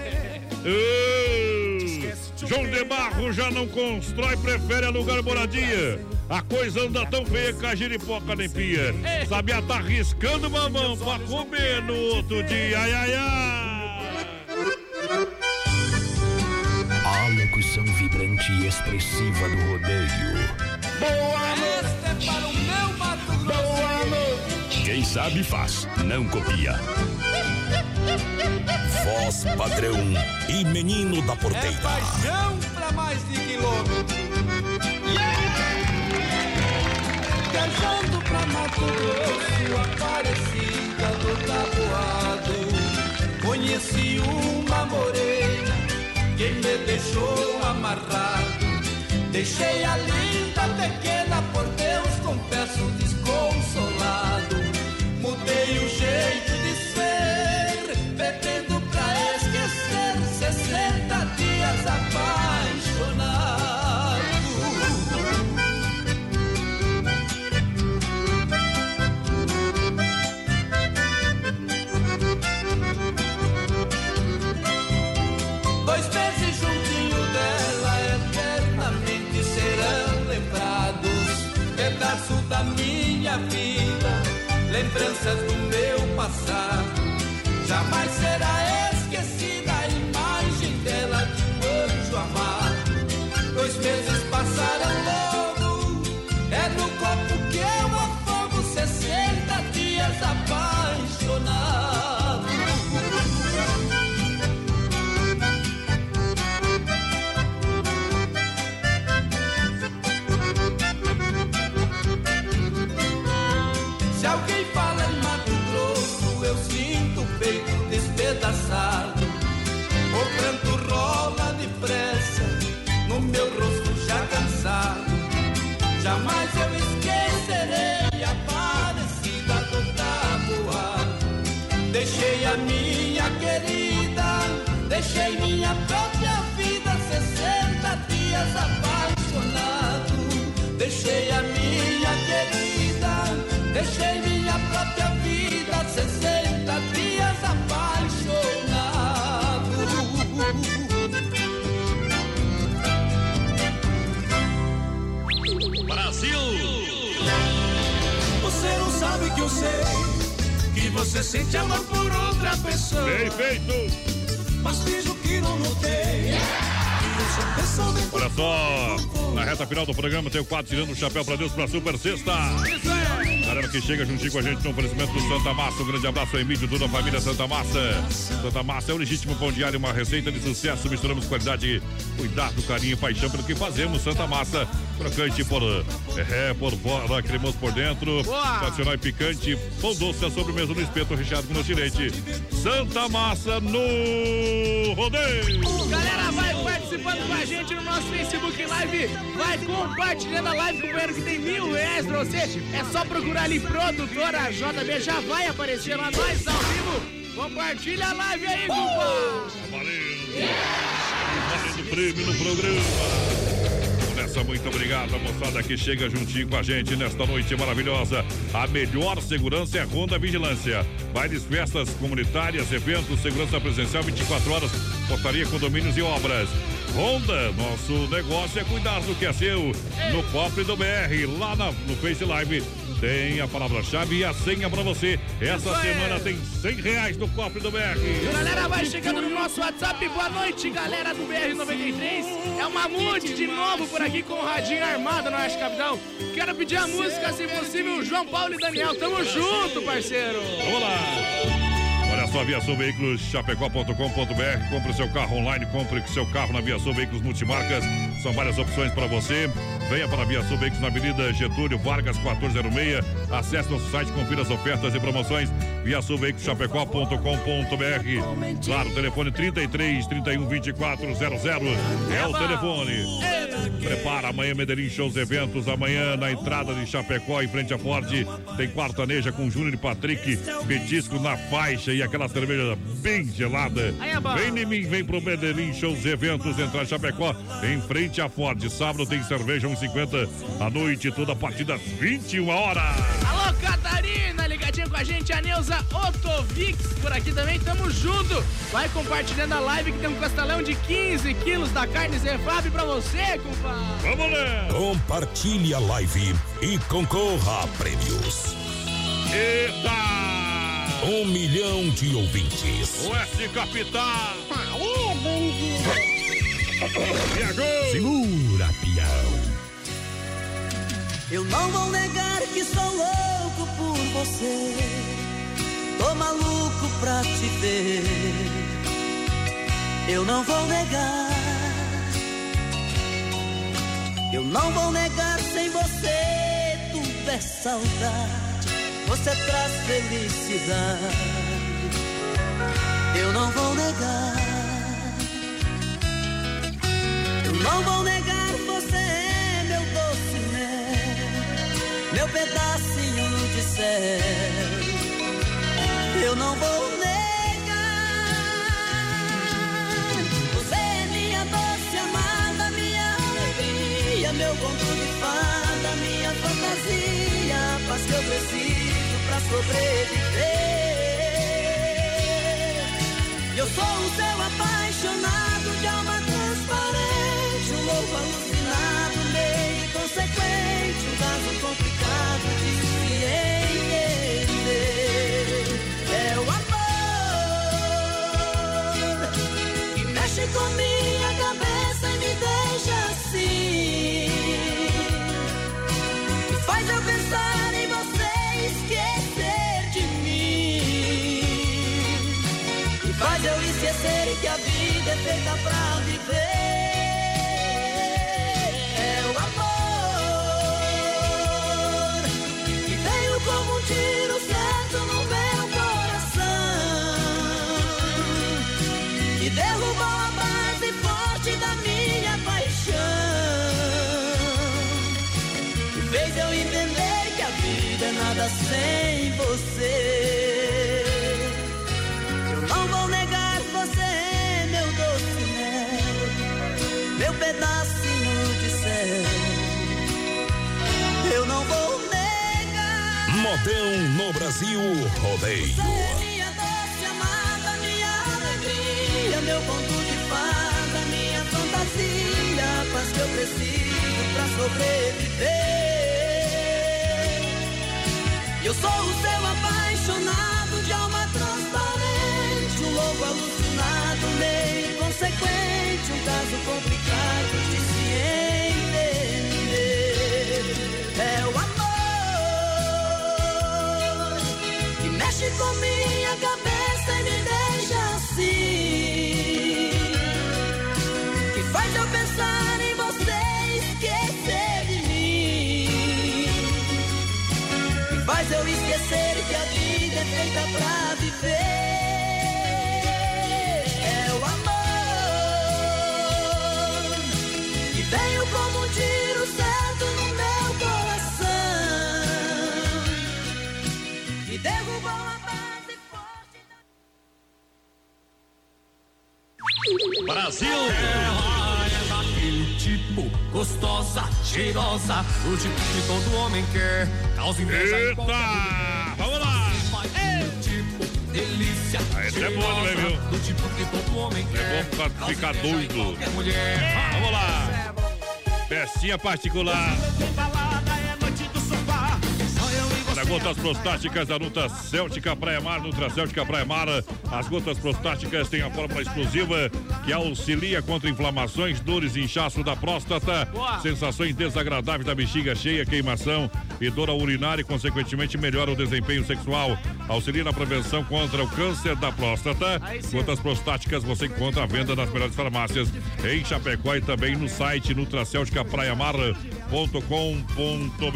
Ô, João de Barro já não constrói, prefere alugar moradia. A coisa anda tão feia que a giripoca nem pia. Sabia tá riscando mamão pra comer no outro dia. Ai, ai, ai. A locução vibrante e expressiva do rodeio. Boa noite para o meu Mato Grosso. Boa noite. Quem sabe faz, não copia. Voz padrão e menino da porteira. Paixão pra mais de quilômetro. Viajando pra Mato Grosso, Aparecida do Taboado. Conheci uma morena que me deixou amarrado. Deixei a linda pequena, por Deus, confesso, desconsolado. Mudei o jeito lembranças do meu passado. Jamais eu esquecerei a parecida do tabuado. Deixei a minha querida, deixei minha própria vida, 60 dias apaixonado. Deixei a minha querida, deixei você sente amor por outra pessoa. Bem feito! Mas finjo que não notei. Olha só, na reta final do programa tem o quadro tirando o chapéu pra Deus pra Super Sexta. Galera que chega juntinho com a gente no oferecimento do Santa Massa. Um grande abraço ao Emílio, toda a família Santa Massa. Santa Massa é o legítimo pão diário, uma receita de sucesso. Misturamos qualidade, cuidado, carinho e paixão pelo que fazemos. Santa Massa, crocante por, é, por fora, cremoso por dentro. Boa. Tradicional e picante. Pão doce, a sobremesa no espeto recheado com doce de leite. Santa Massa no rodeio. Galera, vai participando com a gente no nosso Facebook Live. Vai compartilhando a live, companheiro, que tem mil reais pra você. É só procurar ali, produtora JB, já vai aparecer lá, nós ao vivo. Compartilha a live aí, compa. Valendo prêmio no programa. Muito obrigado, a moçada que chega juntinho com a gente nesta noite maravilhosa. A melhor segurança é a Ronda Vigilância. Bailes, festas comunitárias, eventos, segurança presencial 24 horas, portaria, condomínios e obras. Honda, nosso negócio é cuidar do que é seu. No Cofre do BR, lá na- no Face Live, tem a palavra-chave e a senha pra você. Essa Isso semana tem 100 reais no Cofre do BR. Galera, vai chegando no nosso WhatsApp. Boa noite, galera do BR93. É o Mamute de novo por aqui com o radinho armado na Oeste Capital. Quero pedir a música, se possível, João Paulo e Daniel. Tamo junto, parceiro. Vamos lá. Só Viação Veículos, chapecó.com.br. Compre seu carro online, compre seu carro na Viação Veículos Multimarcas. São várias opções para você. Venha para a Viação Veículos na Avenida Getúlio Vargas, 1406. Acesse nosso site, confira as ofertas e promoções. Viação Veículos, chapecó.com.br. Claro, telefone 33 31 24 00. É o telefone. Prepara amanhã Medellín Shows Eventos. Amanhã na entrada de Chapecó, em frente à Ford, tem quartaneja com Júnior e Patrick. Petisco na faixa e aquela cerveja bem gelada. Vem em mim, vem pro Medellín Shows Eventos. Entrar em Chapecó, em frente à Ford. Sábado tem cerveja 1,50 à noite, toda a partir das 21 horas. Alô, Catarina, ligadinha com a gente, a Neuza Otovix por aqui também, tamo junto. Vai compartilhando a live que tem um costelão de 15 quilos da carne Zefab pra você, compadre. Vamos lá! Compartilhe a live e concorra a prêmios. Eita! Um milhão de ouvintes. Oeste Capital! Aê, bandido! Viajou! Segura, pião. Eu não vou negar que sou louco por você. Tô maluco pra te ver. Eu não vou negar. Eu não vou negar sem você. Tudo é saudade. Você traz felicidade. Eu não vou negar. Eu não vou negar, você é meu pedacinho de céu. Eu não vou negar, você é minha doce amada, minha alegria, meu conto de fada, minha fantasia, a paz que eu preciso pra sobreviver. Eu sou o seu apaixonado de alma transparente, um louco alucinado, meio inconsequente, caso complicado de se entender. É o amor que mexe com minha cabeça e me deixa assim. Que faz eu pensar em você e esquecer de mim. E faz eu esquecer que a vida é feita pra viver. Pedacinho de céu. Eu não vou negar. Modão no Brasil Rodeio. Você é minha doce amada, minha alegria, meu conto de fada, minha fantasia, a paz que eu preciso pra sobreviver. Eu sou o seu apaixonado alucinado, meio inconsequente, um caso complicado de se entender. É o amor que mexe com minha cabeça e me deixa assim. Que faz eu pensar em você e esquecer de mim. Que faz eu esquecer que a vida é feita pra viver. Brasil! Ela é daquele tipo, gostosa, cheirosa, o tipo que todo homem quer. Causa inveja mulher. Vamos lá! É tipo, delícia, Aí, esse é bom também, viu? Do tipo que todo homem quer. É bom ficar, ficar doido. Vamos lá! Festinha particular. Gotas prostáticas da Nutra Céltica Praia Mar, Nutra Céltica Praia Mar. As gotas prostáticas têm a fórmula exclusiva que auxilia contra inflamações, dores e inchaço da próstata, Boa. sensações desagradáveis da bexiga cheia, queimação e dor urinar e, consequentemente, melhora o desempenho sexual. Auxilia na prevenção contra o câncer da próstata. Gotas prostáticas você encontra à venda nas melhores farmácias em Chapecó e também no site nutracelticapraiamar.com.br.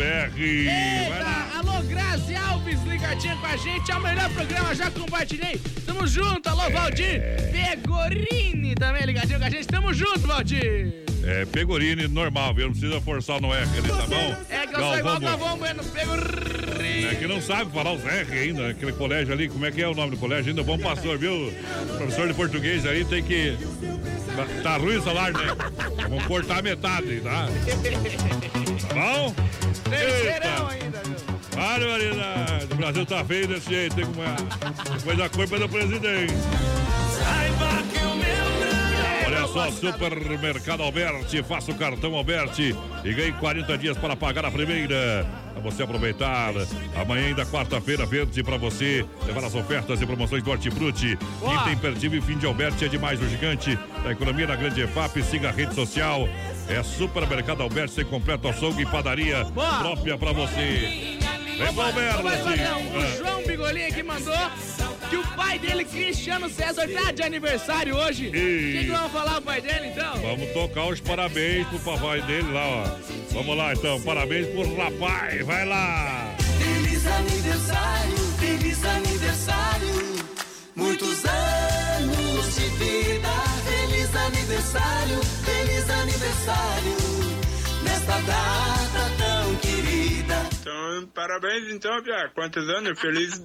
Vai lá. Eita, alô, Grazi Alves, ligadinha com a gente. É o melhor programa, já compartilhei. Tamo junto, alô, Valdir. Pegorini também ligadinho com a gente. Tamo junto, Valdir. É Pegorini normal, viu? Não precisa forçar no R ali, tá bom? É que eu sou igual Galvão, Galvão Bueno, Pegorini. É que não sabe falar os R ainda, aquele colégio ali, como é que é o nome do colégio ainda? Bom pastor, viu? Professor de português aí tem que. Tá ruim o salário, né? Vamos cortar metade, tá? Tá bom? Terceirão Eita. ainda, viu? Barbaridade! O Brasil tá feio desse jeito, tem como é. Depois a culpa do presidente. Saiba que o meu Olha só, Supermercado Alberti, faça o cartão Alberti e ganhe 40 dias para pagar a primeira. Para você aproveitar. Amanhã ainda quarta-feira verde para você levar as ofertas e promoções do Hortifruti. Item imperdível fim de Alberti é demais o gigante da economia na grande EFAP. Siga a rede social. É Supermercado Alberti, sem completo açougue e padaria própria para você. Vem Alberti. O. João Bigolim aqui mandou que o pai dele, Cristiano César, tá de aniversário hoje. O que, que vamos falar pro pai dele, então? Vamos tocar os parabéns pro papai dele lá, ó. Vamos lá então, parabéns pro rapaz, vai lá. Feliz aniversário, feliz aniversário. Muitos anos de vida. Feliz aniversário, feliz aniversário. Nesta data tão querida. Então, parabéns então, Pia. Quantos anos? Feliz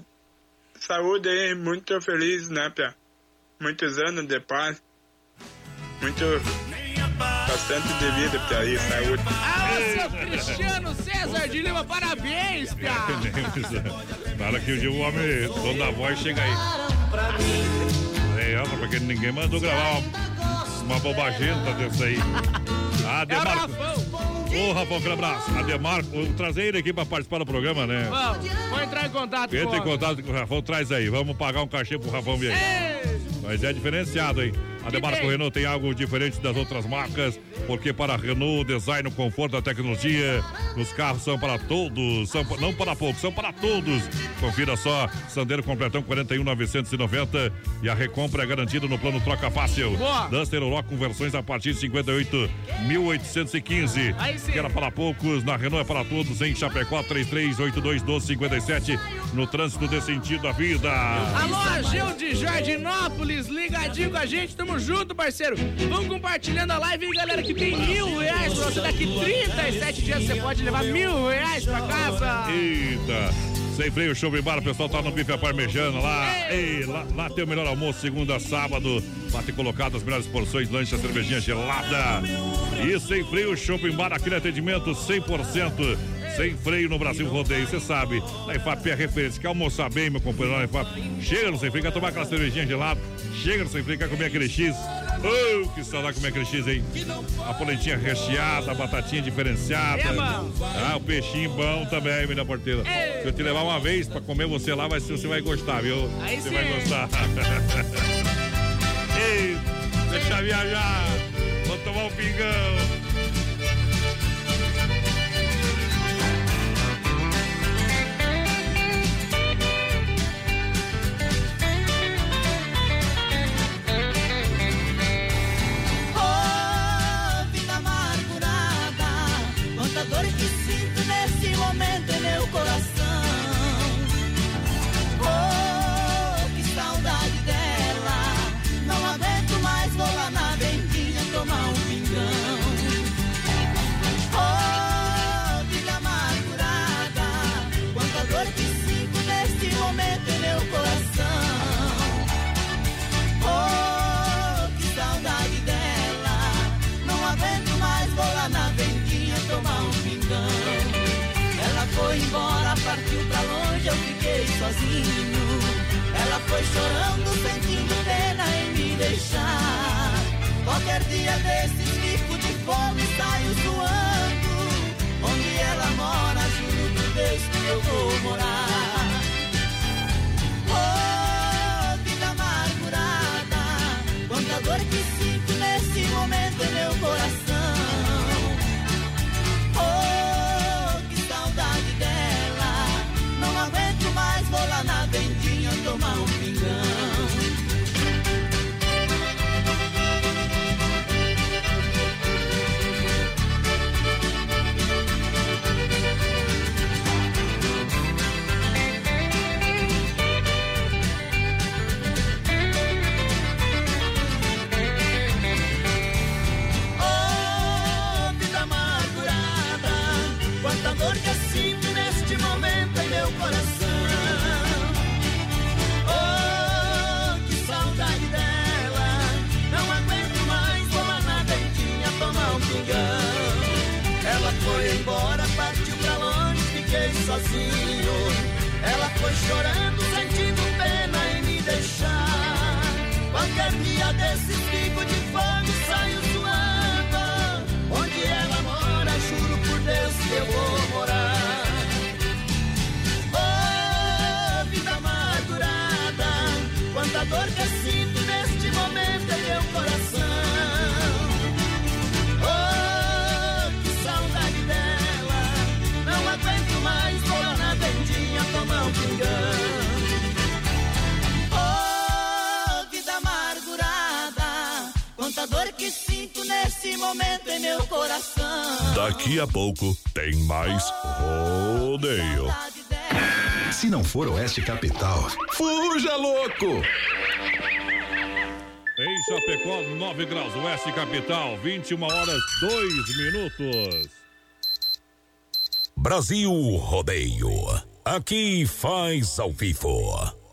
saúde aí, muito feliz, né, Pia? Muitos anos de paz. Muito. Bastante de vida, Pia, aí, saúde. Ah, seu Cristiano César de Lima, parabéns, Pia! Na hora que o dia o homem, dono da voz, chega aí. É, porque ninguém mandou gravar uma, uma bobagenta dessa aí. Demarco. Ô, Rafão, aquele abraço. A Demarco, eu trazer ele aqui pra participar do programa, né? Vamos, vou entrar em contato Entra em contato com o Rafão, traz aí. Vamos pagar um cachê pro Rafão vir aí. Mas é diferenciado, hein? A tem? Renault tem algo diferente das outras marcas, porque para a Renault, o design, o conforto, a tecnologia, os carros são para todos, são não para poucos, são para todos. Confira só, Sandero completão 41,990 e a recompra é garantida no plano Troca Fácil. Boa. Duster Oroch com versões a partir de 58.815. Aí sim. Que era para poucos, na Renault é para todos, em Chapecó 3382 1257, no trânsito desse sentido da vida. Alô, Ageu de Jardinópolis, ligadinho com a gente, tamo junto, parceiro. Vamos compartilhando a live aí, galera, que tem mil reais pra você. Daqui 37 dias você pode levar mil reais pra casa. Eita! Sem freio, show bar, o pessoal tá no bife à parmejana lá. Ei, lá, lá tem o melhor almoço, segunda a sábado. Tem colocado as melhores porções, lancha, cervejinha gelada. E sem freio, shopping bar, aquele atendimento 100%. Sem freio no Brasil Rodeio, você sabe. Na IFAP é referência. Quer almoçar bem, meu companheiro? Na IFAP. Chega no Sem Freio, quer tomar aquela cervejinha gelada. Chega no Sem Freio, quer comer aquele X. Oh, que saudade comer aquele X, hein? A polentinha recheada, a batatinha diferenciada. Ah, o peixinho bom também, menina porteira. Se eu te levar uma vez pra comer você lá, vai, ser- você vai gostar, viu? Aí você sim. vai gostar. Ei, deixa viajar. Vou tomar um pingão. Sozinho. Ela foi chorando, sentindo pena em me deixar. Qualquer dia desses fico de fome e saio suando. Onde ela mora, juro por Deus, que eu vou morar. Oh, vida amargurada, quanta dor que sinto nesse momento em meu coração. Sozinho. Ela foi chorando, sentindo pena em me deixar. Qualquer dia desses fico de fome, saio suando. Onde ela mora, juro por Deus que eu vou morar. Oh, vida amargurada, quanta dor que nesse momento em meu coração. Daqui a pouco tem mais rodeio. Se não for Oeste Capital, fuja louco! Em Chapecó, 9 graus, oeste capital, 21 horas, 2 minutos. Brasil Rodeio. Aqui faz ao vivo.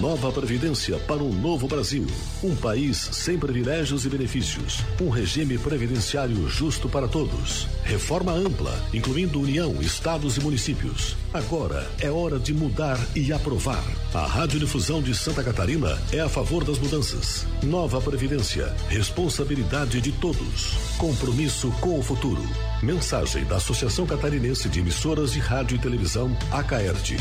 Nova Previdência para um novo Brasil. Um país sem privilégios e benefícios. Um regime previdenciário justo para todos. Reforma ampla, incluindo União, estados e municípios. Agora é hora de mudar e aprovar. A Radiodifusão de Santa Catarina é a favor das mudanças. Nova Previdência. Responsabilidade de todos. Compromisso com o futuro. Mensagem da Associação Catarinense de Emissoras de Rádio e Televisão, ACAERT.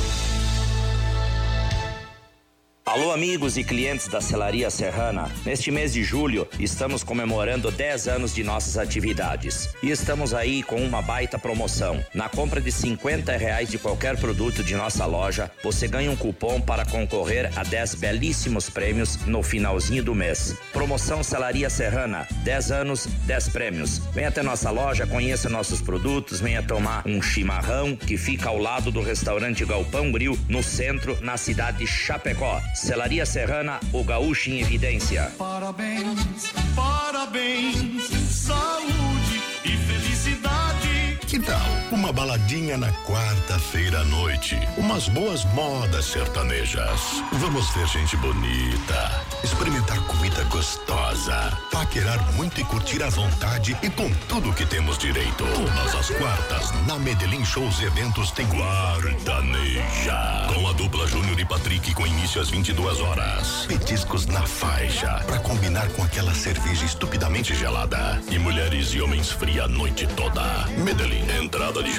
Alô, amigos e clientes da Celaria Serrana. Neste mês de julho, estamos comemorando 10 anos de nossas atividades. E estamos aí com uma baita promoção. Na compra de 50 reais de qualquer produto de nossa loja, você ganha um cupom para concorrer a 10 belíssimos prêmios no finalzinho do mês. Promoção Celaria Serrana, 10 anos, 10 prêmios. Venha até nossa loja, conheça nossos produtos, venha tomar um chimarrão que fica ao lado do restaurante Galpão Grill, no centro, na cidade de Chapecó. Celaria Serrana, o gaúcho em evidência. Parabéns, parabéns, saúde e felicidade. Que tal uma baladinha na quarta-feira à noite? Umas boas modas sertanejas. Vamos ver gente bonita, experimentar comida gostosa, paquerar muito e curtir à vontade e com tudo que temos direito. Todas as quartas, na Medellín Shows e Eventos tem Quartaneja. Com a dupla Júnior e Patrick com início às 22 horas. Petiscos na faixa, pra combinar com aquela cerveja estupidamente gelada. E mulheres e homens fria a noite toda. Medellín, entrada de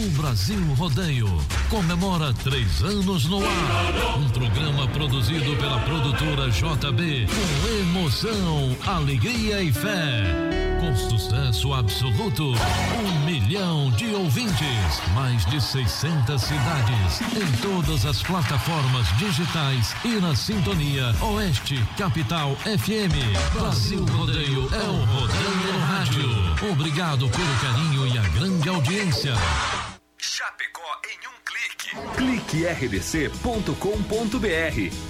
O Brasil Rodeio comemora três anos no ar. Um programa produzido pela produtora JB com emoção, alegria e fé. Com sucesso absoluto, um milhão de ouvintes, mais de 600 cidades, em todas as plataformas digitais e na sintonia Oeste Capital FM. Brasil Rodeio é o Rodeio no Rádio. Obrigado pelo carinho e a grande audiência. Chapecó em um clique. Clique rdc.com.br,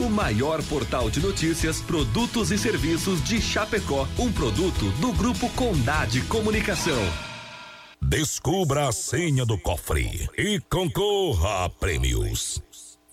o maior portal de notícias, produtos e serviços de Chapecó, um produto do grupo Condade Comunicação. Descubra a senha do cofre e concorra a prêmios.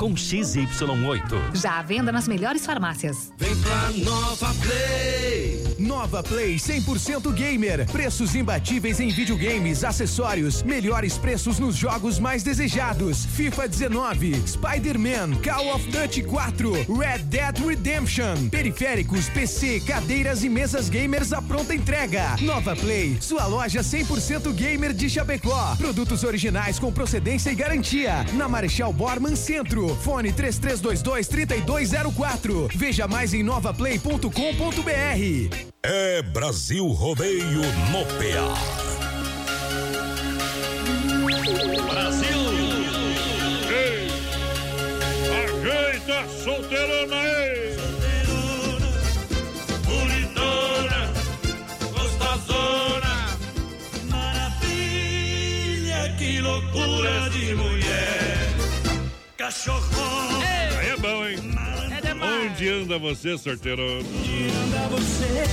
com XY8. Já à venda nas melhores farmácias. Vem pra Nova Play. Nova Play 100% gamer. Preços imbatíveis em videogames, acessórios, melhores preços nos jogos mais desejados. FIFA 19, Spider-Man, Call of Duty 4, Red Dead Redemption. Periféricos, PC, cadeiras e mesas gamers à pronta entrega. Nova Play, sua loja 100% gamer de Chapecó. Produtos originais com procedência e garantia. Na Marechal Borman Centro. Fone 3322 3204. Veja mais em novaplay.com.br. É Brasil Rodeio no PA. Brasil! Ei! Ajeita solteirona aí! Cachorrão, Aí é bom, hein? Onde anda você, sorteirona? anda você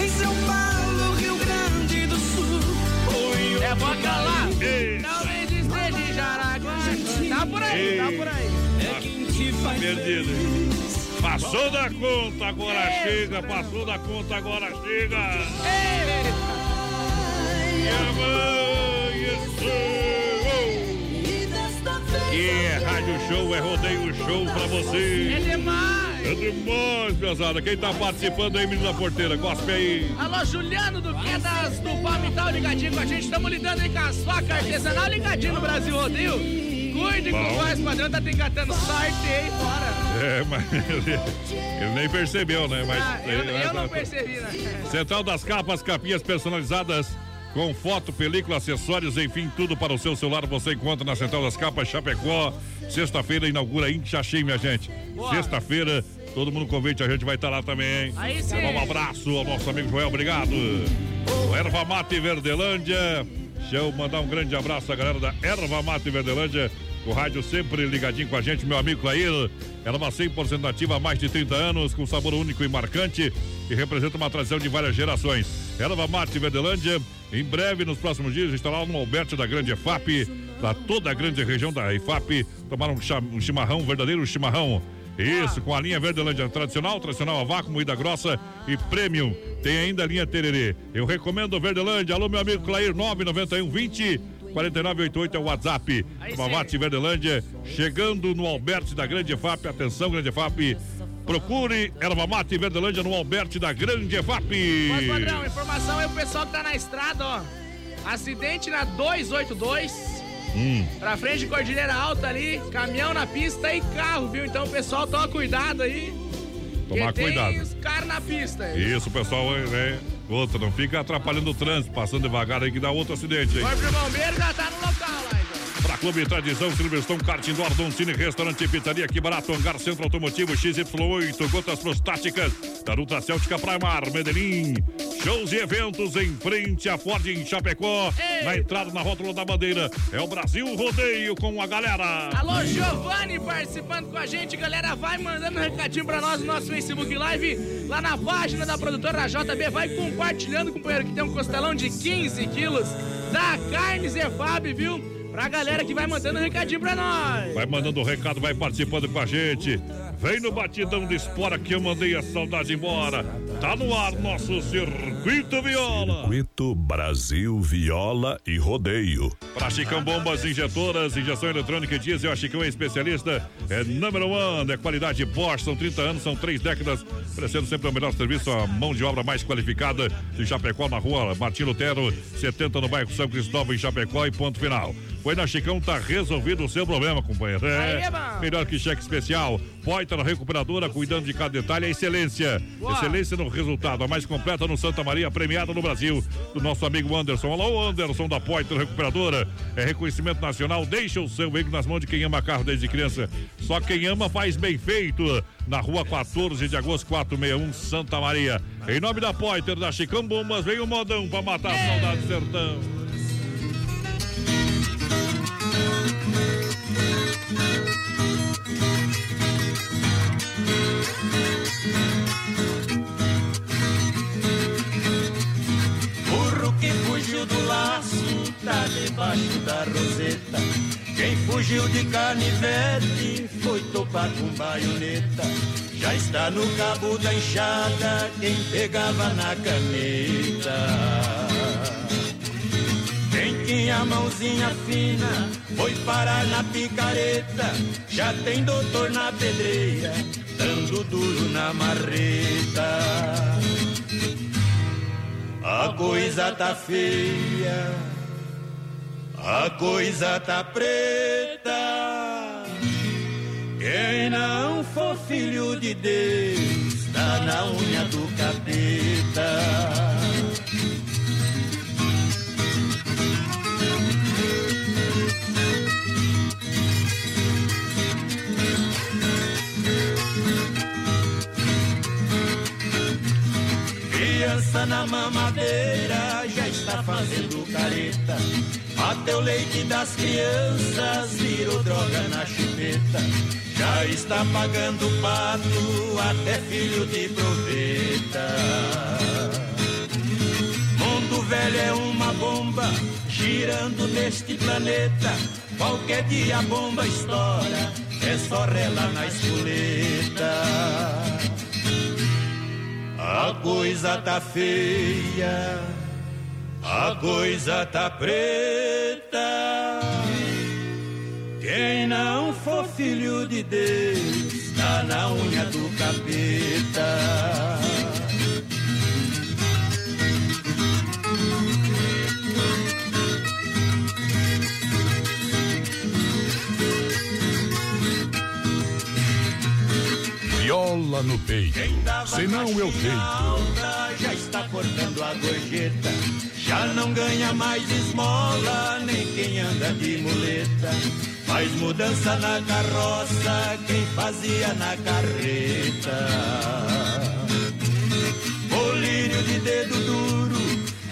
em São Paulo, Rio Grande do Sul. É boca lá. Ei. Talvez esteja em Jaraguá. Tá por aí, tá por aí. É quem te faz Perdido. hein? Passou da conta, agora Eita. chega. Passou da conta, agora chega. Eita. E é rádio show, é rodeio show pra É você. demais. É demais, pesada. Quem tá participando aí, menino da porteira? Cospe aí. Alô, Juliano do Quedas do Palmital ligadinho com a gente. Estamos lidando aí com as facas artesanal ligadinho no Brasil Rodeio. Cuide com o voz padrão, tá te engatando sorte aí fora. É, mas ele, ele nem percebeu, né? Mas, Ah, eu, eu não percebi, né? Central das Capas, capinhas personalizadas com foto, película, acessórios, enfim, tudo para o seu celular você encontra na Central das Capas Chapecó. Sexta-feira inaugura Inchaxim, minha gente. Sexta-feira, todo mundo convite, a gente vai estar lá também. Aí sim. Um abraço ao nosso amigo Joel, obrigado. O Erva Mate Verdelândia. Deixa eu mandar um grande abraço à galera da Erva Mate Verdelândia. O rádio sempre ligadinho com a gente, meu amigo Clair. Erva 100% nativa há mais de 30 anos, com sabor único e marcante e representa uma tradição de várias gerações. Erva Mate Verdelândia, em breve, nos próximos dias, estará no Alberto da Grande EFAP, da toda a grande região da EFAP, tomar um, um chimarrão, um verdadeiro chimarrão. Isso, com a linha Verdelândia tradicional, tradicional a vácuo, moída grossa e premium. Tem ainda a linha Tererê. Eu recomendo Verdelândia. Alô, meu amigo Clair, 991 20 4988 é o WhatsApp. Mavate Verdelândia, chegando no Alberto da Grande EFAP. Atenção, Grande EFAP. Procure Erva Mate Verdelândia no Alberto da Grande EFAP. Mas, padrão, informação aí o pessoal que tá na estrada, ó. Acidente na 282. Hum. Pra frente de Cordilheira Alta ali, caminhão na pista e carro, viu? Então, pessoal, toma cuidado aí. Tomar cuidado. Tem os caras na pista. Isso, pessoal, né? Outra, não fica atrapalhando o trânsito, passando devagar aí que dá outro acidente, hein? O Corpo de Bombeiro já tá no local então. Pra Clube Tradição, Silverstone, Kart Indoor, Cine, Restaurante e Pizzaria, que barato, Hangar Centro Automotivo, XY8, Gotas Prostáticas, da Ultra Céltica Praia Mar, Medellín. Shows e eventos em frente à Ford em Chapecó, na entrada na rótula da bandeira. É o Brasil Rodeio com a galera. Alô, Giovanni participando com a gente, galera. Vai mandando um recadinho pra nós no nosso Facebook Live, lá na página da produtora JB. Vai compartilhando, companheiro, que tem um costelão de 15 quilos da carne Zefab, viu? Pra galera que vai mandando um recadinho pra nós. Vai mandando o recado, vai participando com a gente. Vem no batidão de espora que eu mandei a saudade embora. Tá no ar nosso Circuito Viola. Circuito Brasil Viola e Rodeio. Pra Chicão Bombas Injetoras, injeção eletrônica e diesel, a Chicão é especialista, é número one, é qualidade Bosch, são 30 anos, são três décadas, oferecendo sempre o melhor serviço, a mão de obra mais qualificada de Chapecó na rua Martim Lutero, 70 no bairro São Cristóvão em Chapecó e ponto final. Foi na Chicão, tá resolvido o seu problema, companheiro. É, é melhor que cheque especial. Poitra Recuperadora, cuidando de cada detalhe, a excelência. Boa. Excelência no resultado, a mais completa no Santa Maria, premiada no Brasil, do nosso amigo Anderson. O Anderson da Poitra Recuperadora. É reconhecimento nacional, deixa o seu veículo nas mãos de quem ama carro desde criança. Só quem ama faz bem feito. Na rua 14 de agosto, 461, Santa Maria. Em nome da Poiter, da Chicão Bombas, vem o modão pra matar a saudade do sertão. Debaixo da roseta. Quem fugiu de canivete foi topar com baioneta. Já está no cabo da enxada quem pegava na caneta. Quem tinha mãozinha fina foi parar na picareta. Já tem doutor na pedreira, dando duro na marreta. A coisa tá feia, a coisa tá preta. Quem não for filho de Deus, tá na unha do capeta. Criança na mamadeira já está fazendo careta. Até o leite das crianças virou droga na chupeta. Já está pagando pato, até filho de proveta. Mundo velho é uma bomba, girando neste planeta. Qualquer dia a bomba estoura, é só rela na espoleta. A coisa tá feia, a coisa tá preta. Quem não for filho de Deus, tá na unha do capeta. Viola no peito, senão eu deito. já está cortando a gorjeta. Já não ganha mais esmola, nem quem anda de muleta. Faz mudança na carroça, quem fazia na carreta. Colírio de dedo duro,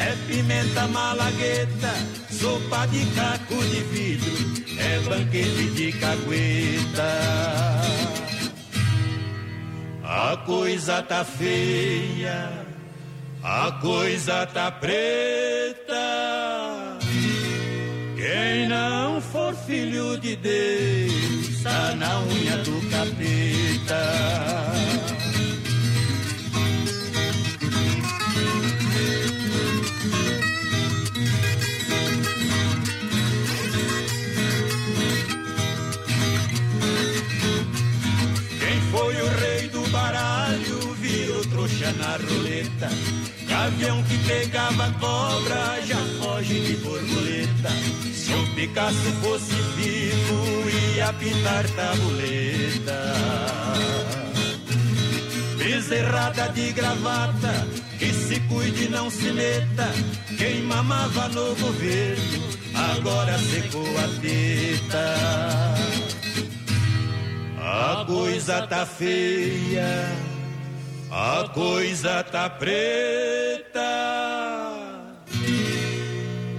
é pimenta malagueta. Sopa de caco de vidro, é banquete de cagueta. A coisa tá feia, a coisa tá preta. Quem não for filho de Deus, tá na unha do capeta. Quem foi o na roleta. Gavião que pegava cobra já foge de borboleta. Se o Picasso fosse vivo, ia pintar tabuleta. Bezerrada de gravata, que se cuide não se meta. Quem mamava no governo, agora secou a teta. A coisa tá feia, a coisa tá preta.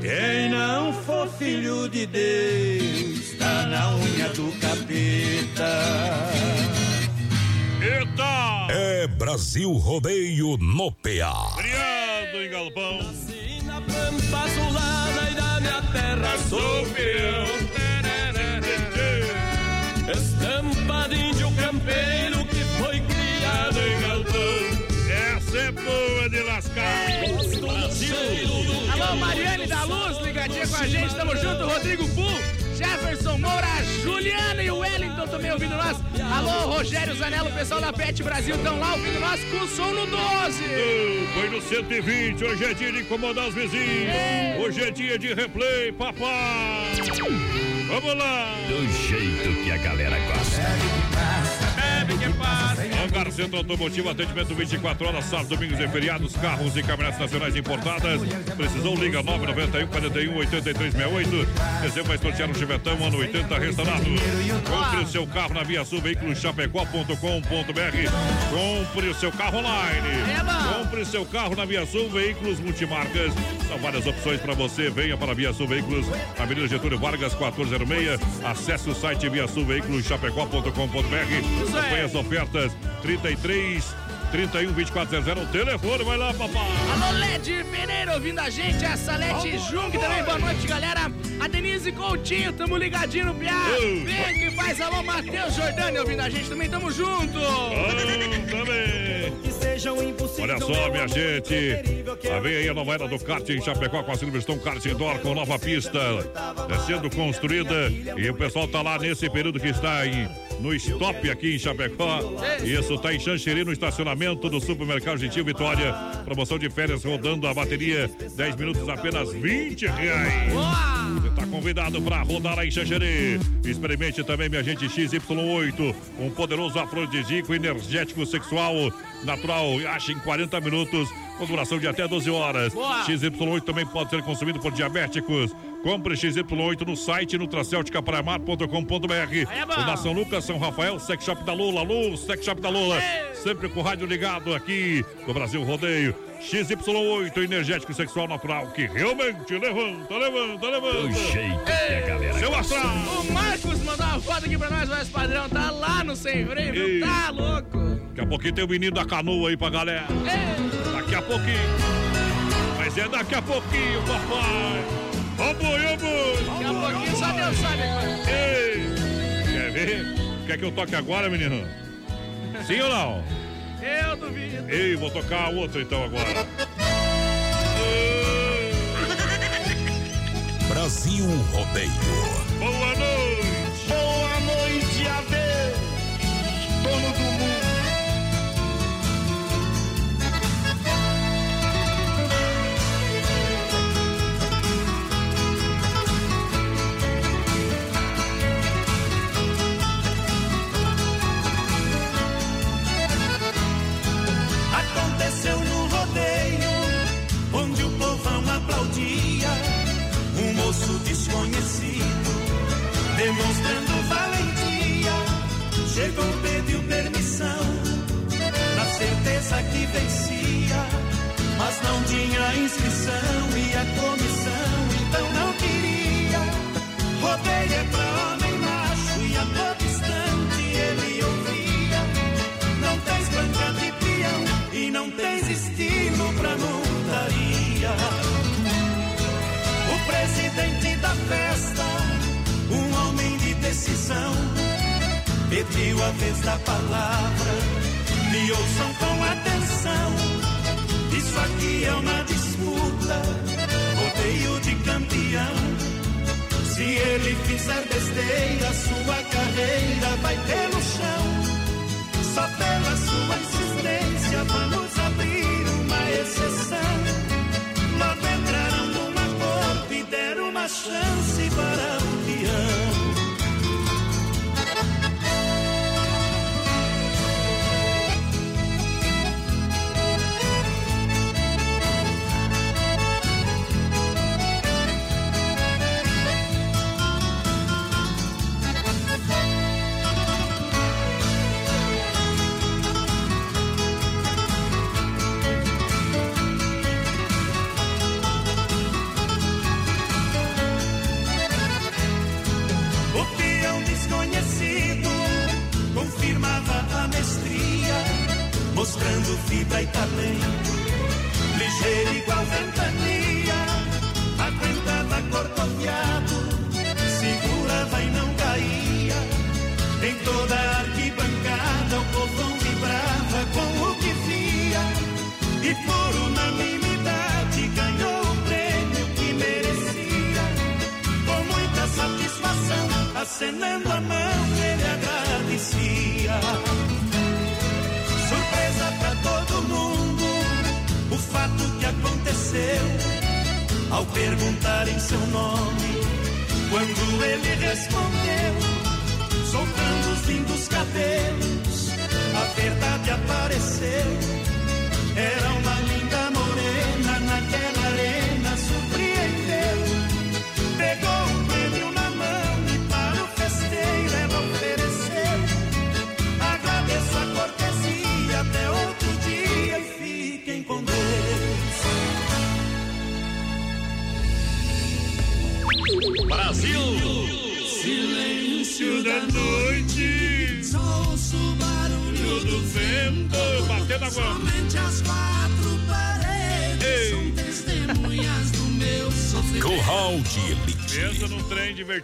Quem não for filho de Deus, tá na unha do capeta. Eita! É Brasil Rodeio no PA. Criado em galpão. Na pampa azulada e da minha terra sou peão. Estampa de índio campeiro Essa é boa de lascar. Brasil. Alô, Mariane da Luz, ligadinha com a gente, tamo junto, Rodrigo Pu, Jefferson Moura, Juliana e o Wellington também ouvindo nós. Alô, Rogério Zanello, pessoal da Pet Brasil estão lá ouvindo nós com o som no 12. Foi no 120, hoje é dia de incomodar os vizinhos. Hoje é dia de replay, papai. Vamos lá. Do jeito que a galera gosta. Centro Automotivo, atendimento 24 horas, sábados, domingos e feriados, carros e caminhonetes nacionais importadas. Precisou, liga 991 41 83 68. Dezembro vai sortear um Chivetão, ano 80 restaurado. Compre o seu carro na Via Sul, veículos chapecó.com.br. Compre o seu carro online. Compre o seu carro na Via Sul, veículos multimarcas. São várias opções para você. Venha para a Via Sul Veículos, Avenida Getúlio Vargas, 1406. Acesse o site via sul veículos chapecó.com.br. Acompanhe as ofertas 33 31 2400. O telefone, vai lá, papai. Alô, Led Pereira ouvindo a gente, essa Led Jung também, boa noite, galera. A Denise Coutinho, tamo ligadinho no Piá. Vem que faz alô, Matheus Jordani ouvindo a gente também, tamo junto. Olha só, minha gente. Lá vem aí a nova era do kart em Chapecó com a Silverstone Kart Indoor com nova pista é sendo construída. E o pessoal tá lá nesse período que está em, no stop aqui em Chapecó. Isso tá em Xanxerê no estacionamento do Supermercado Gentil Vitória. Promoção de férias rodando a bateria. 10 minutos apenas 20 reais. Você tá convidado para rodar lá em Xanxerê. Experimente também, minha gente, XY8. Um poderoso afrodisíaco energético sexual natural. Acha em 40 minutos com duração de até 12 horas. Boa. XY8 também pode ser consumido por diabéticos. Compre XY8 no site nutracelticapraiamar.com.br. O Nação Lucas, São Rafael, Sex Shop da Lula, Lu, Sex Shop da Lula. Sempre com o rádio ligado aqui do Brasil Rodeio. XY8, energético sexual natural, que realmente levanta, levanta, levanta. Do jeito que a galera Seu astral. O Marcos mandou uma foto aqui pra nós, mas padrão, tá lá no sem freio, viu? Ei. Tá louco. Daqui a pouquinho tem o menino da canoa aí pra galera. Daqui a pouquinho. Mas é daqui a pouquinho, papai. Ó boi, ó boi. Daqui a pouquinho só Deus sabe agora. Ei. Quer ver? Quer que eu toque agora, menino? Sim ou não? Eu duvido. Ei, vou tocar a outra então agora. Brasil Rodeio. Boa noite. Fizer besteira, sua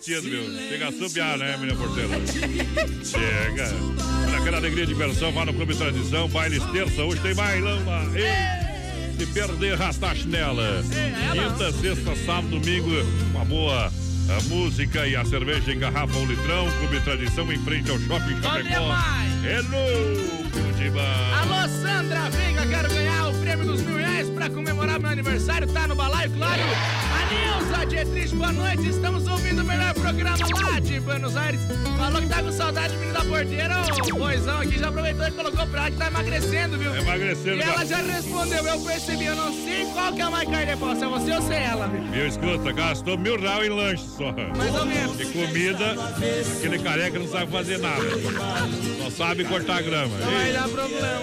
divertido, viu? Chega a subiar, né, menina porteira? Chega. Olha aquela alegria de diversão, vá no Clube Tradição, bailes terça, hoje tem bailão lá. Ei! Se perder, rasta a chinela. Quinta, sexta, sábado, domingo, uma boa a música e a cerveja em garrafa um litrão, Clube Tradição em frente ao Shopping Chapecó. É louco demais. Alô, Sandra pra comemorar meu aniversário. Tá no balaio, claro. A Nilza Dietrich, boa noite. Estamos ouvindo o melhor programa lá de Buenos Aires. Falou que tá com saudade do menino da porteira. O boizão aqui já aproveitou e colocou pra ela que tá emagrecendo, viu? Emagrecendo, E ela cara. já respondeu, eu percebi, eu não sei qual que é a mais carne se é você ou se é ela, viu? Escuta, gastou mil reais em lanche só. Mais ou menos. De comida, aquele careca não sabe fazer nada. Só sabe cortar grama. Não vai Ei. dar problema.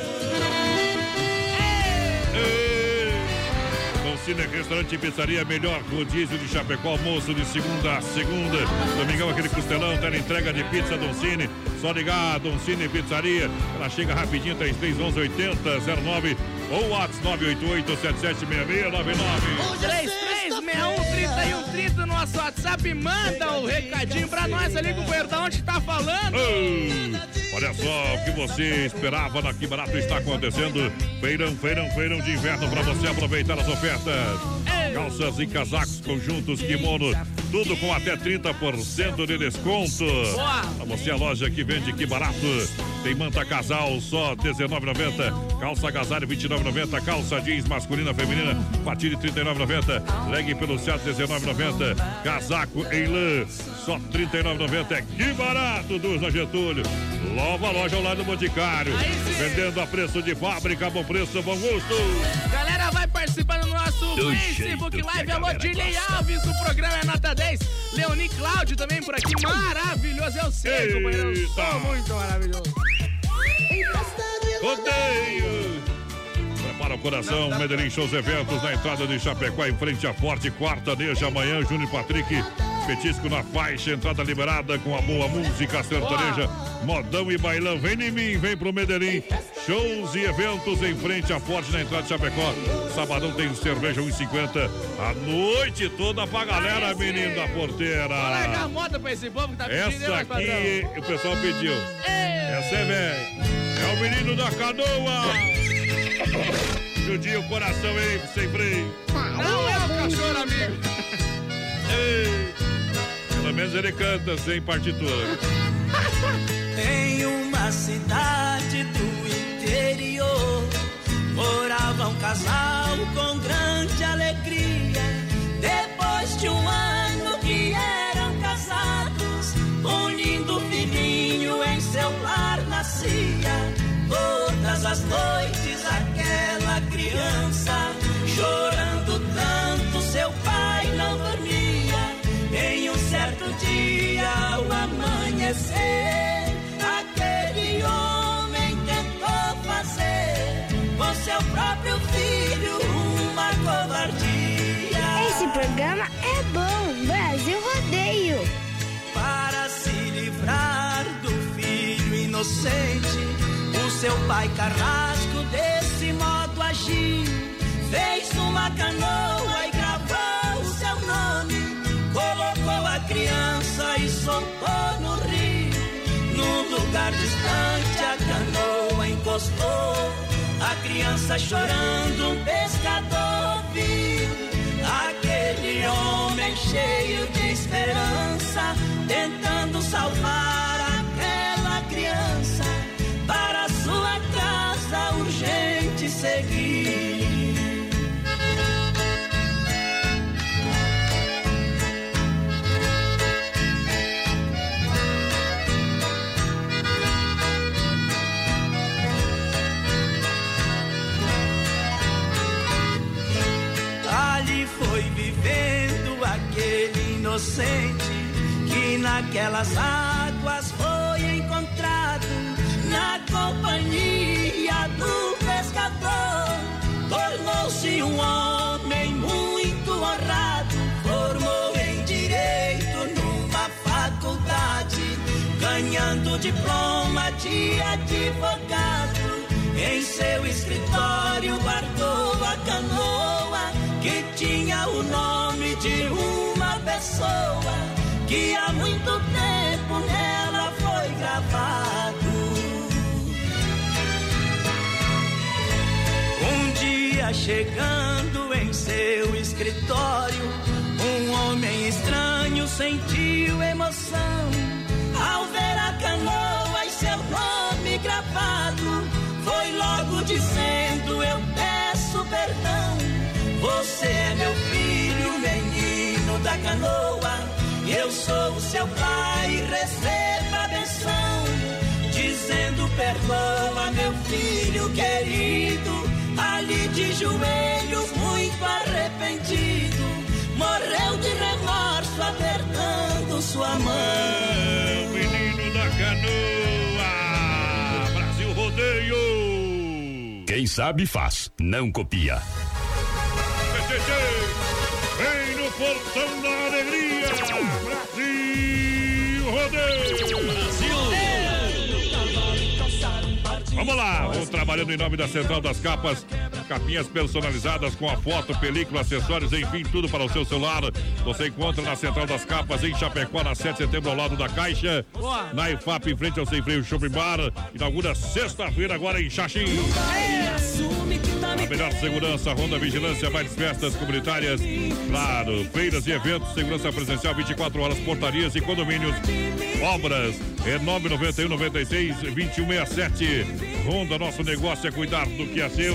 Cine Restaurante e Pizzaria, melhor rodízio de Chapecó, almoço de segunda a segunda. Domingão, aquele costelão, tela entrega de pizza Don Cine. Só ligar, Don Cine Pizzaria. Ela chega rapidinho, 3311 8009 ou WhatsApp 3361 3130 no nosso WhatsApp. Manda o recadinho pra nós ali com o Verdão onde tá falando. Olha só o que você esperava na Que Barato está acontecendo. Feirão, feirão, feirão de inverno para você aproveitar as ofertas. Calças e casacos, conjuntos, kimono, tudo com até 30% de desconto. Pra você a loja que vende Que Barato. Tem manta casal só R$19,90. Calça agasalho R$29,90. Calça jeans masculina feminina a partir de R$39,90. Leg pelo certo R$19,90. Casaco em lã só R$39,90. É que barato dos na Getúlio. Nova loja ao lado do Boticário. Vendendo a preço de fábrica, bom preço, bom gosto. Galera, vai participando do nosso Do Facebook Live. Alô, gosta. Alves, o programa é nota 10. Leoni Cláudio também por aqui. Maravilhoso, eu sei, companheiro. Eu sou muito maravilhoso. Rodeio! Prepara o coração, Medellín Shows Eventos na entrada de Chapecó, em frente à Forte Quarta Neja, amanhã, Júnior Patrick. Petisco na faixa, entrada liberada com a boa música sertaneja, modão e bailão. Vem em mim, vem pro Medellín. Shows e eventos em frente à Forte na entrada de Chapecó. Sabadão tem cerveja 1,50. A noite toda pra galera, menino da porteira. Largar a moda pra esse povo que tá pedindo, Essa aqui o pessoal pediu. Essa é velho. É o menino da canoa. Judia o coração aí, sem freio. Não é o cachorro, amigo. Ei, Pelo menos ele canta sem partitura. Em uma cidade do interior morava um casal com grande alegria. Depois de um ano nascia. Todas as noites aquela criança chorando tanto, seu pai não dormia. Em um certo dia, ao amanhecer, aquele homem tentou fazer com seu próprio filho uma covardia. Esse programa é bom. Inocente, o seu pai carrasco desse modo agiu. Fez uma canoa e gravou o seu nome. Colocou a criança e soltou no rio. Num lugar distante a canoa encostou. A criança chorando, um pescador inocente que naquelas águas foi encontrado na companhia do pescador. Tornou-se um homem muito honrado, formou em direito numa faculdade, ganhando diploma de advogado. Em seu escritório guardou a canoa que tinha o nome de uma pessoa que há muito tempo nela foi gravado. Um dia chegando em seu escritório, um homem estranho sentiu emoção ao ver a canoa e seu nome gravado. Foi logo dizendo: Eu peço perdão. Você é meu filho, da canoa. Eu sou o seu pai, receba a benção. Dizendo: Perdoa, meu filho querido. Ali de joelhos, muito arrependido. Morreu de remorso, apertando sua mão. Menino da canoa, Brasil Rodeio. Quem sabe faz, não copia. Vem no portão da alegria, Brasil Rodeio. Brasil. Vamos lá, vamos trabalhando em nome da Central das Capas. Capinhas personalizadas com a foto, película, acessórios, enfim, tudo para o seu celular. Você encontra na Central das Capas em Chapecó, na 7 de setembro, ao lado da Caixa. Na IFAP, em frente ao Sem Freio Shopping Bar. Inaugura sexta-feira, agora em Xaxim. A melhor segurança, Ronda Vigilância, bailes festas comunitárias, claro, feiras e eventos, segurança presencial 24 horas, portarias e condomínios, obras, é 991 96 2167. Ronda, nosso negócio é cuidar do que é seu.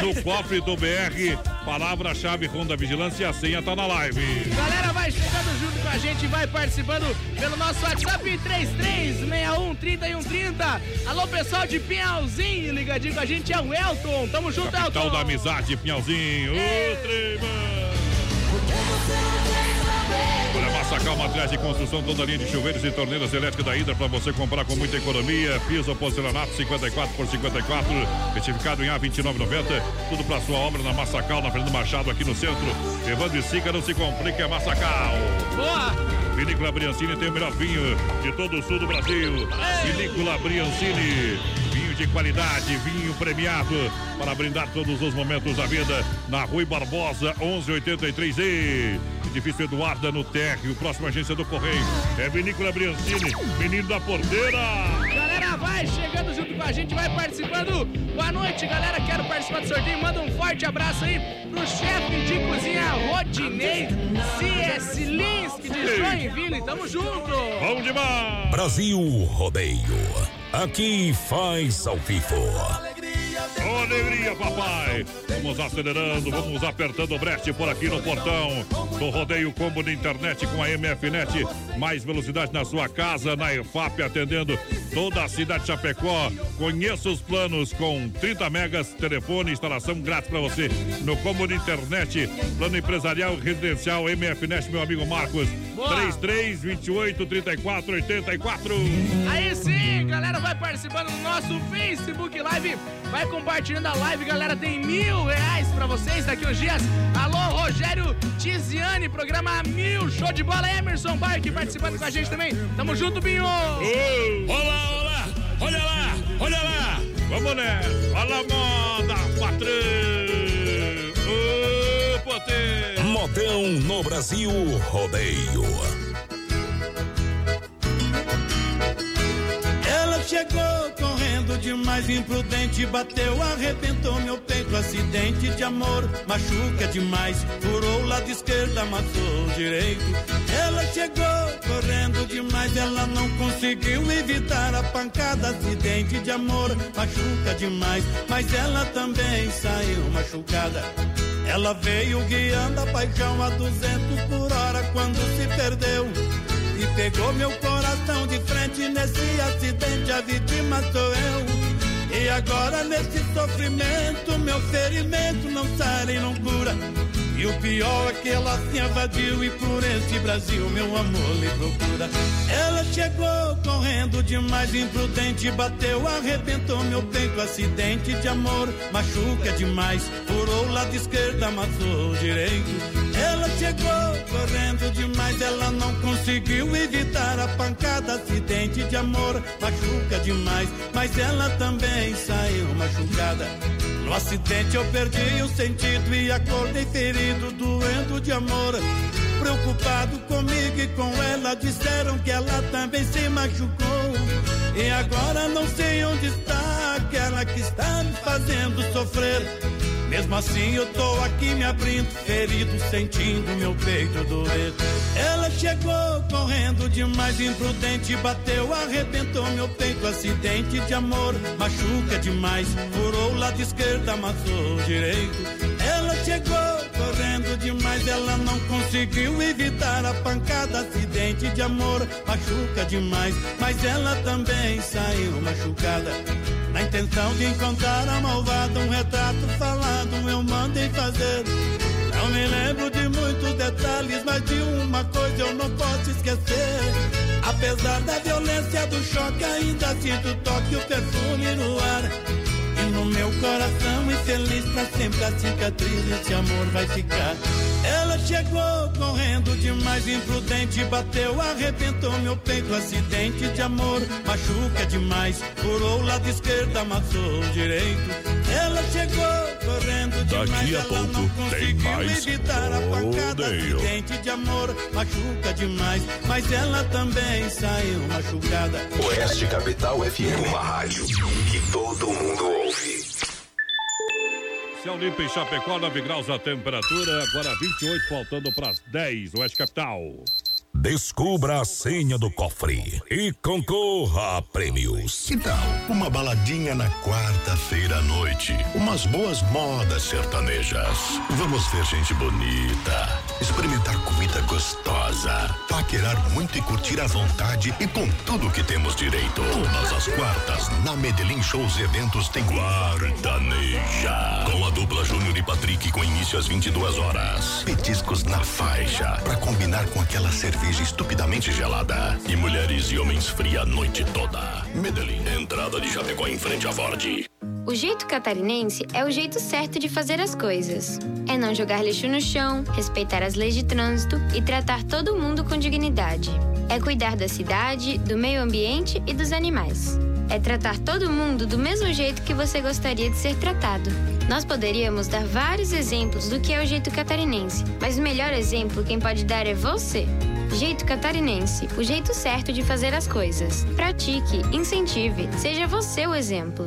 No cofre do BR, palavra-chave Ronda Vigilância, a senha tá na live. Galera, vai chegando junto com a gente, vai participando pelo nosso WhatsApp 33613130. Alô, pessoal de Pinhalzinho, ligadinho com a gente, é o Elton. Tamo junto, Capital Elton. da amizade, Pinhalzinho. Ô, trema. Massacal Materiais de Construção, toda linha de chuveiros e torneiras elétricas da Hidra para você comprar com muita economia. Piso porcelanato 54 por 54, certificado em A2990. Tudo para sua obra na Massacal, na Fernando Machado, aqui no centro. Evandro e Sica, não se complica, é Massacal. Boa! Vinícola Briancini tem o melhor vinho de todo o sul do Brasil. Vinícola Briancini. Vinho de qualidade, vinho premiado para brindar todos os momentos da vida. Na Rui Barbosa, 1183E. Edifício Eduarda no térreo, próxima agência do Correio. É Vinícola Briancini, menino da porteira. Galera, vai chegando junto com a gente, vai participando. Boa noite, galera. Quero participar do sorteio. Manda um forte abraço aí pro chefe de cozinha Rodinei C.S. Linsky de Joinville. Tamo junto. Bom demais. Brasil Rodeio. Aqui faz ao vivo. Ô, alegria, papai! Vamos acelerando, vamos apertando o brete por aqui no portão do Rodeio Combo de Internet com a MFNet. Mais velocidade na sua casa, na EFAP, atendendo toda a cidade de Chapecó. Conheça os planos com 30 megas, telefone, instalação grátis para você no Combo de Internet. Plano empresarial residencial MFNet, meu amigo Marcos. Boa. 33 28 34 84. Aí sim, galera, vai participando do nosso Facebook Live. Vai compartilhando a live, galera. Tem mil reais pra vocês daqui uns dias. Alô, Rogério Tiziane, programa Mil. Show de bola, Emerson Barque participando com a gente também. Tamo junto, Binho. Olá, olá, olha lá, olha lá. Vamos nessa. Olha a moda, patrão. Modão no Brasil Rodeio. Ela chegou correndo demais, imprudente, bateu, arrebentou meu peito, acidente de amor, machuca demais, furou o lado esquerdo, amassou o direito. Ela chegou correndo demais, ela não conseguiu evitar a pancada, acidente de amor, machuca demais, mas ela também saiu machucada. Ela veio guiando a paixão a 200 por hora quando se perdeu. E pegou meu coração de frente nesse acidente, a vítima sou eu. E agora nesse sofrimento, meu ferimento não sai nem não cura. E o pior é que ela se invadiu e por esse Brasil meu amor lhe procura. Ela chegou correndo demais, imprudente, bateu, arrebentou meu peito, acidente de amor, machuca demais, furou o lado esquerdo, amassou o direito. Ela chegou correndo demais, ela não conseguiu evitar a pancada, acidente de amor, machuca demais, mas ela também saiu machucada. No acidente eu perdi o sentido e acordei ferido, doendo de amor. Preocupado comigo e com ela, disseram que ela também se machucou. E agora não sei onde está aquela que está me fazendo sofrer. Mesmo assim eu tô aqui me abrindo, ferido, sentindo meu peito doer. Ela chegou correndo demais, imprudente, bateu, arrebentou meu peito, acidente de amor, machuca demais, furou o lado esquerdo, amassou o direito. Ela chegou correndo demais, ela não conseguiu evitar a pancada, acidente de amor, machuca demais, mas ela também saiu machucada. Na intenção de encontrar a malvada, um retrato falado eu mandei fazer. Não me lembro de muitos detalhes, mas de uma coisa eu não posso esquecer. Apesar da violência do choque, ainda sinto o toque, o perfume no ar. E no meu coração infeliz pra sempre a cicatriz desse amor vai ficar. Ela chegou correndo demais, imprudente, bateu, arrebentou meu peito, acidente de amor, machuca demais, furou o lado esquerdo, amassou o direito. Ela chegou correndo demais, Daqui a ela pouco não tem conseguiu mais evitar a pancada, acidente de amor, machuca demais, mas ela também saiu machucada. Oeste Capital FM, uma rádio que todo mundo ouve. Céu limpo em Chapecó, 9 graus a temperatura, agora 28, faltando para as 10, Oeste Capital. Descubra a senha do cofre e concorra a prêmios. Que tal uma baladinha na quarta-feira à noite? Umas boas modas sertanejas. Vamos ver gente bonita, experimentar comida gostosa, paquerar muito e curtir à vontade e com tudo que temos direito. Todas as quartas, na Medellín Shows Eventos tem Guardaneja. Com a dupla Júnior e Patrick com início às 22 horas. Petiscos na faixa, para combinar com aquela cerveja estupidamente gelada. E mulheres e homens fria a noite toda. Medellín, entrada de Chapecó em frente à Ford. O jeito catarinense é o jeito certo de fazer as coisas. É não jogar lixo no chão, respeitar as leis de trânsito e tratar todo mundo com dignidade. É cuidar da cidade, do meio ambiente e dos animais. É tratar todo mundo do mesmo jeito que você gostaria de ser tratado. Nós poderíamos dar vários exemplos do que é o jeito catarinense, mas o melhor exemplo quem pode dar é você. Jeito catarinense, o jeito certo de fazer as coisas. Pratique, incentive, seja você o exemplo.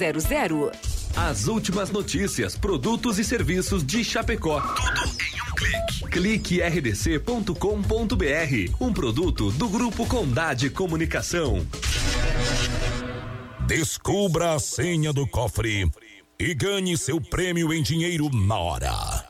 3328-3100. As últimas notícias, produtos e serviços de Chapecó. Tudo em um clique. Clique rdc.com.br. Um produto do Grupo Condade Comunicação. Descubra a senha do cofre e ganhe seu prêmio em dinheiro na hora.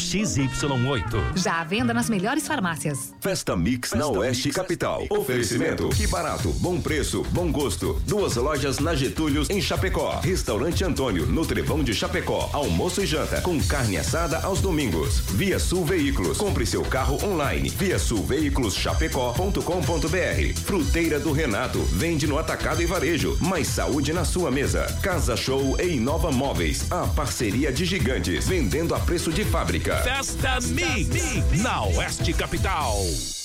XY8. Já à venda nas melhores farmácias. Festa Mix na Oeste Capital. Oferecimento. Que barato, bom preço, bom gosto. Duas lojas na Getúlio, em Chapecó. Restaurante Antônio, no Trevão de Chapecó. Almoço e janta, com carne assada aos domingos. Via Sul Veículos. Compre seu carro online. Via Sul Veículos Chapecó.com.br. Fruteira do Renato. Vende no atacado e varejo. Mais saúde na sua mesa. Casa Show e Inova Móveis. A parceria de gigantes. Vendendo a preço de fábrica. Música. Festa Mix na Oeste Capital.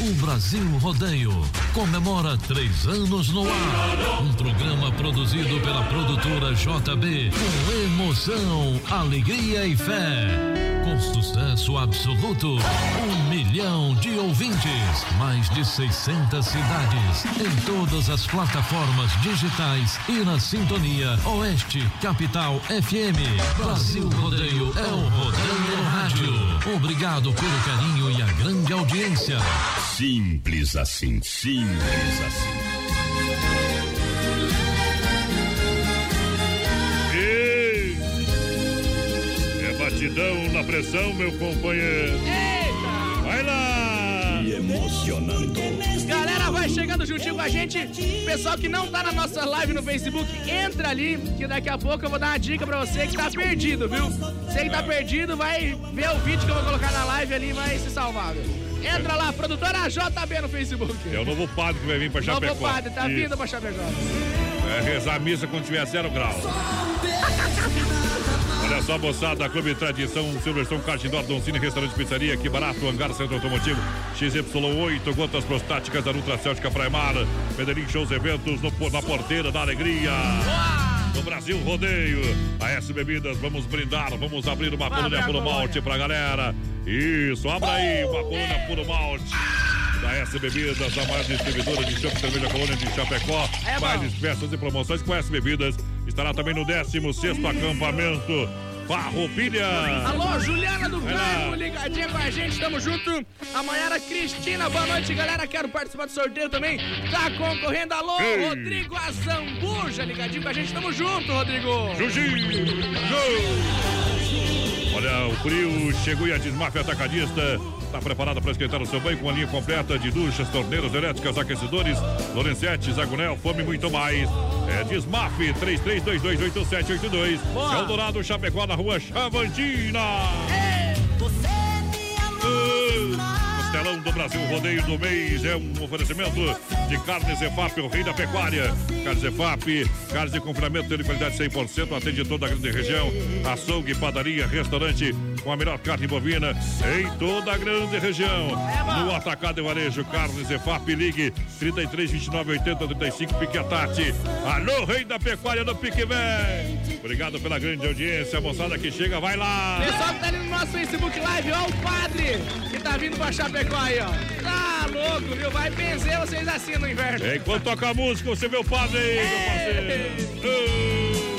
O Brasil Rodeio comemora três anos no ar. Um programa produzido pela produtora JB com emoção, alegria e fé. Com sucesso absoluto, um milhão de ouvintes, mais de 600 cidades, em todas as plataformas digitais e na sintonia Oeste Capital FM. Brasil Rodeio é o Rodeio no Rádio. Obrigado pelo carinho grande audiência. Simples assim, simples assim. Ei! É batidão na pressão, meu companheiro. Eita! Vai lá! Me emocionando. Chegando juntinho com a gente. Pessoal que não tá na nossa live no Facebook, entra ali, que daqui a pouco eu vou dar uma dica pra você que tá perdido, viu? Você que tá perdido, vai ver o vídeo que eu vou colocar na live ali e vai se salvar, viu? Entra lá, produtora JB no Facebook. É o novo padre que vai vir pra Chapecó. Novo padre, tá Isso. vindo pra Chapecó. É rezar a missa quando tiver zero grau. Olha só, moçada, Clube Tradição, Silverstone, Kart Indoor, Doncini, Restaurante Pizzaria, que barato, Hangar Centro Automotivo, XY8, Gotas Prostáticas da Nutra Céltica Praia Mar, Medellín Shows Eventos, no- na Porteira da Alegria. No Brasil Rodeio, a S Bebidas, vamos brindar, vamos abrir uma colônia puro malte pra galera. Isso, abra aí uma colônia puro malte. Da S Bebidas, a maior distribuidora de chopp cerveja colônia de Chapecó. É. Mais festas e promoções com S Bebidas. Estará também no 16º acampamento Farroupilha. Alô, Juliana do. Carmo, ligadinha com a gente, tamo junto. A Maiara Cristina, boa noite, galera. Quero participar do sorteio também. Tá concorrendo. Alô, Ei. Rodrigo Azambuja, ligadinho com a gente, tamo junto, Rodrigo. Olha, o frio chegou e a Desmaf Atacadista está preparada para esquentar o seu banho com a linha completa de duchas, torneiras elétricas, aquecedores, Lorenzetti, Zagonel, Fome e muito mais. É Desmaf 33228782. Boa. Eldorado Chapecó na rua Chavantina. Costelão do Brasil, rodeio do mês, é um oferecimento de carne Zefap, o rei da pecuária. Carne Zefap, carne de confinamento de qualidade 100%, atende toda a grande região. Açougue, padaria, restaurante com a melhor carne bovina em toda a grande região. No Atacado e Varejo, carne Zefap, ligue 33 29 80 35, Pique a Tati. Alô, rei da pecuária do Pique. Obrigado pela grande audiência, moçada que chega, vai lá. Pessoal que tá ali no nosso Facebook Live, ó, o padre que tá vindo pra Chapecó aí, ó. Tá louco, viu? Vai benzer vocês assim no inverno. Enquanto toca a música, você vê o padre aí, meu parceiro.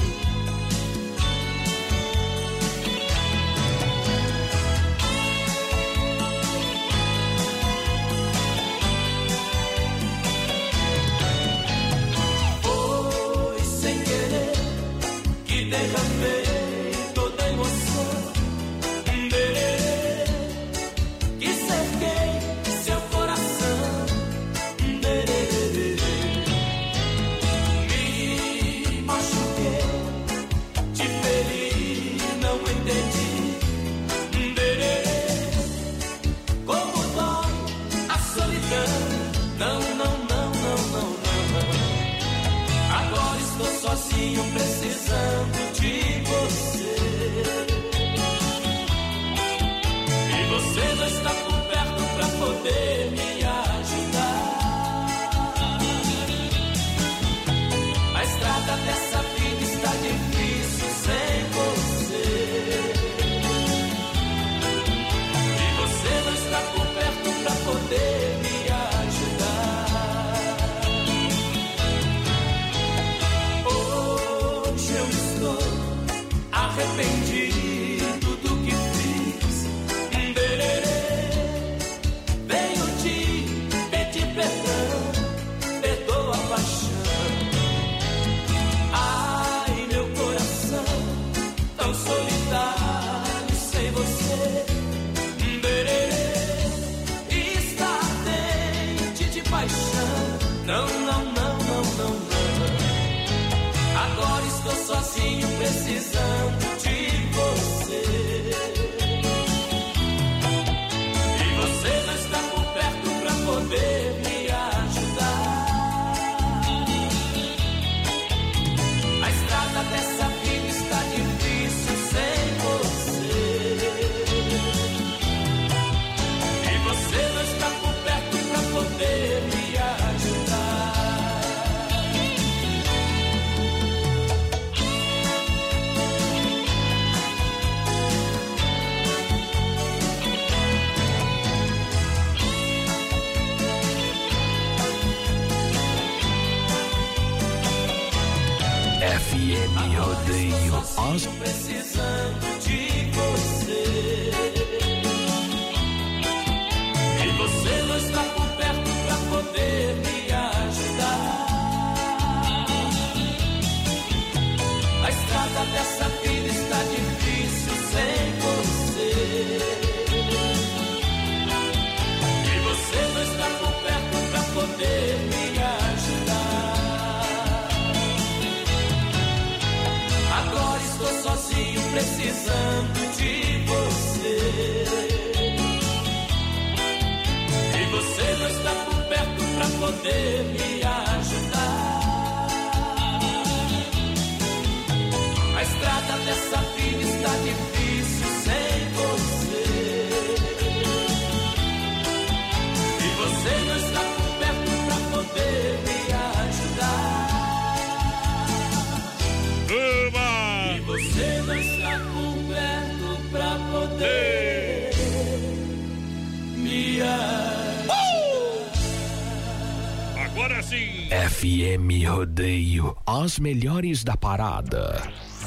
Rodeio. As melhores da parada.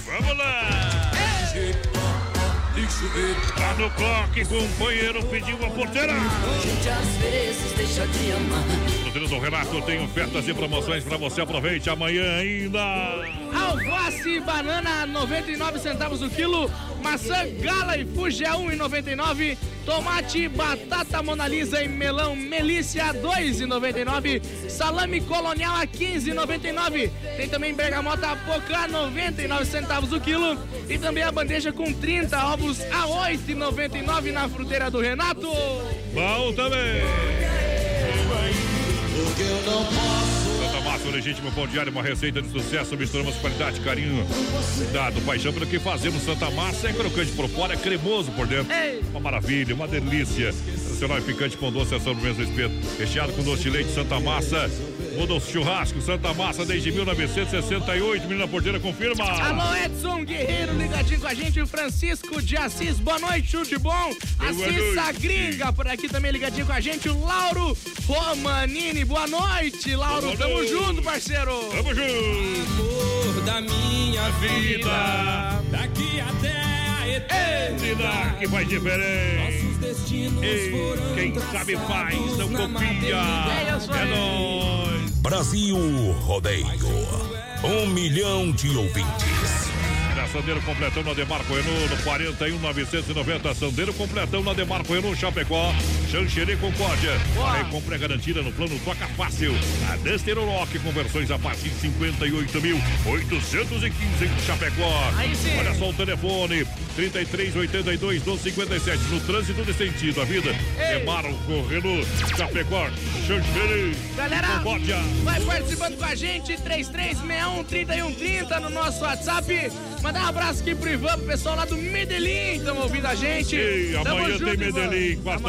Vamos lá! Tá no clock, companheiro pediu a porteira. Amar. Porteiro do Renato tem ofertas e promoções pra você. Aproveite amanhã ainda. Alface, banana 99 centavos o quilo. Maçã Gala e Fuji a 1,99. Tomate, batata Monalisa e melão Melícia 2,99. Salame colonial a 15,99. Tem também bergamota Pocá 99 centavos o quilo. E também a bandeja com 30 ovos a 8,99 na fruteira do Renato. Bom também. Santa Massa, o legítimo pão diário, uma receita de sucesso. Misturamos qualidade, carinho, cuidado, paixão pelo que fazemos. Santa Massa é crocante por fora, é cremoso por dentro. Uma maravilha, uma delícia. Tradicional e picante com doce, é sobremesa do espeto. Recheado com doce de leite, Santa Massa. Muda o churrasco, Santa Massa, desde 1968. Menina Porteira, confirma. Alô, Edson Guerreiro, ligadinho com a gente. O Francisco de Assis, boa noite, tudo de bom? A Boa Cissa noite. Gringa, por aqui também ligadinho com a gente. O Lauro Romanini, boa noite, Lauro. Boa Tamo noite. junto, parceiro. Tamo junto. Amor da minha vida. Daqui até a eternidade. Que faz diferente. Ei, quem sabe faz, não copia. É É nóis. Brasil Rodeio. Um milhão de ouvintes. Sandeiro completão na Demarco Renault, no 41 990. Sandeiro completão na Demarco Renault, Chapecó. Xanxerê Concórdia. A compra é garantida no plano Toca Fácil. A Duster Rock, conversões a partir de 58.815 em Chapecó. Olha só o telefone: 33 82 12 57. No trânsito de sentido, a vida. Demarco Renault, Chapecó. Xanxerê. Galera, Concórdia. vai participando com a gente, 3361-3130 no nosso WhatsApp. Mandar um abraço aqui pro Ivan, pro pessoal lá do Medellín, estão ouvindo a gente. Tamo amanhã junto, tem Ivan. Medellín, Costa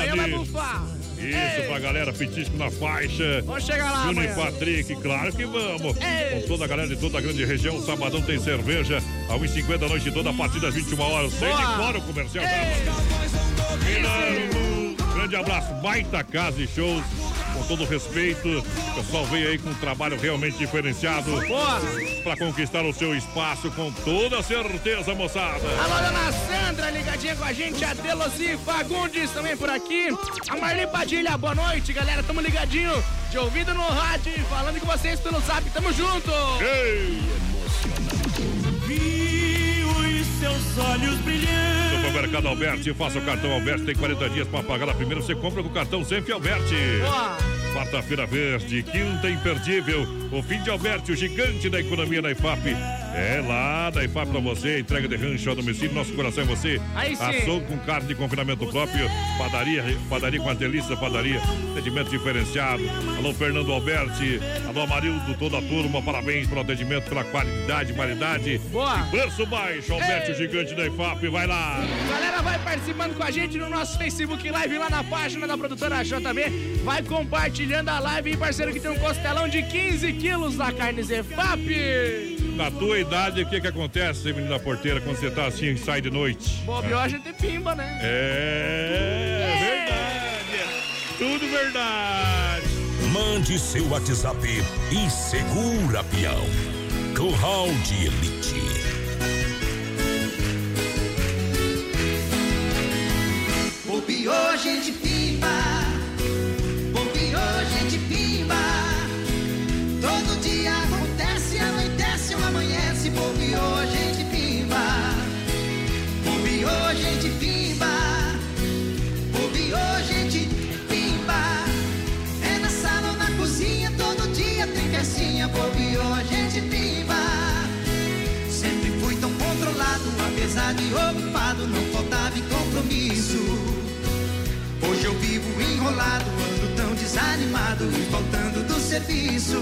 Bufar. Isso, Ei. pra galera, petisco na faixa. Vamos chegar lá Júnior e. Patrick, claro que vamos. Ei. Com toda a galera de toda a grande região, sabadão tem cerveja, a 1h50 da noite toda, a partir das 21 horas. Sem de fora o comercial. grande abraço, baita casa e shows. Todo respeito, o pessoal veio aí com um trabalho realmente diferenciado para conquistar o seu espaço com toda certeza, moçada. Alô, dona Sandra, ligadinha com a gente. A Deloci Fagundes também por aqui. A Marli Padilha, boa noite, galera. Tamo ligadinho de ouvido no rádio, falando com vocês pelo zap. Tamo junto. Ei! Vi os seus olhos brilhantes. Supermercado Alberti, faça o cartão Alberti, tem 40 dias para pagar a primeira, você compra com o cartão sempre Alberti. Boa. Quarta-feira verde, quinta imperdível, o fim de Alberti, o gigante da economia da IFAP. É lá da IFAP pra você, entrega de rancho a domicílio, nosso coração é você. Aí sim. Açougue com carne de confinamento próprio, padaria, padaria com as delícias da padaria, atendimento diferenciado. Alô, Fernando Alberti, alô, Amarildo, toda a turma, parabéns pelo atendimento, pela qualidade, qualidade. Boa. E preço baixo, Alberti, o gigante da IFAP, vai lá. Galera, vai participando com a gente no nosso Facebook Live lá na página da produtora JB. Vai compartilhando a live, hein, parceiro, que tem um costelão de 15 quilos na carne Zefap. Na tua idade, o que que acontece, menino da porteira, quando você tá assim, sai de noite? Bobió, ah. é a gente pimba, né? É, é verdade. Tudo verdade. Mande seu WhatsApp e segura, peão. Curral de Elite. Hoje a gente pimba hoje de pimba. Todo dia acontece, anoitece, um amanhece, bobe hoje de pimba. Bobe hoje de pimba. Bobe hoje de pimba. É na sala ou na cozinha, todo dia tem festinha, bobe hoje de pimba. Sempre fui tão controlado, apesar de ocupado, não faltava compromisso. Hoje eu vivo enrolado, desanimado e faltando do serviço.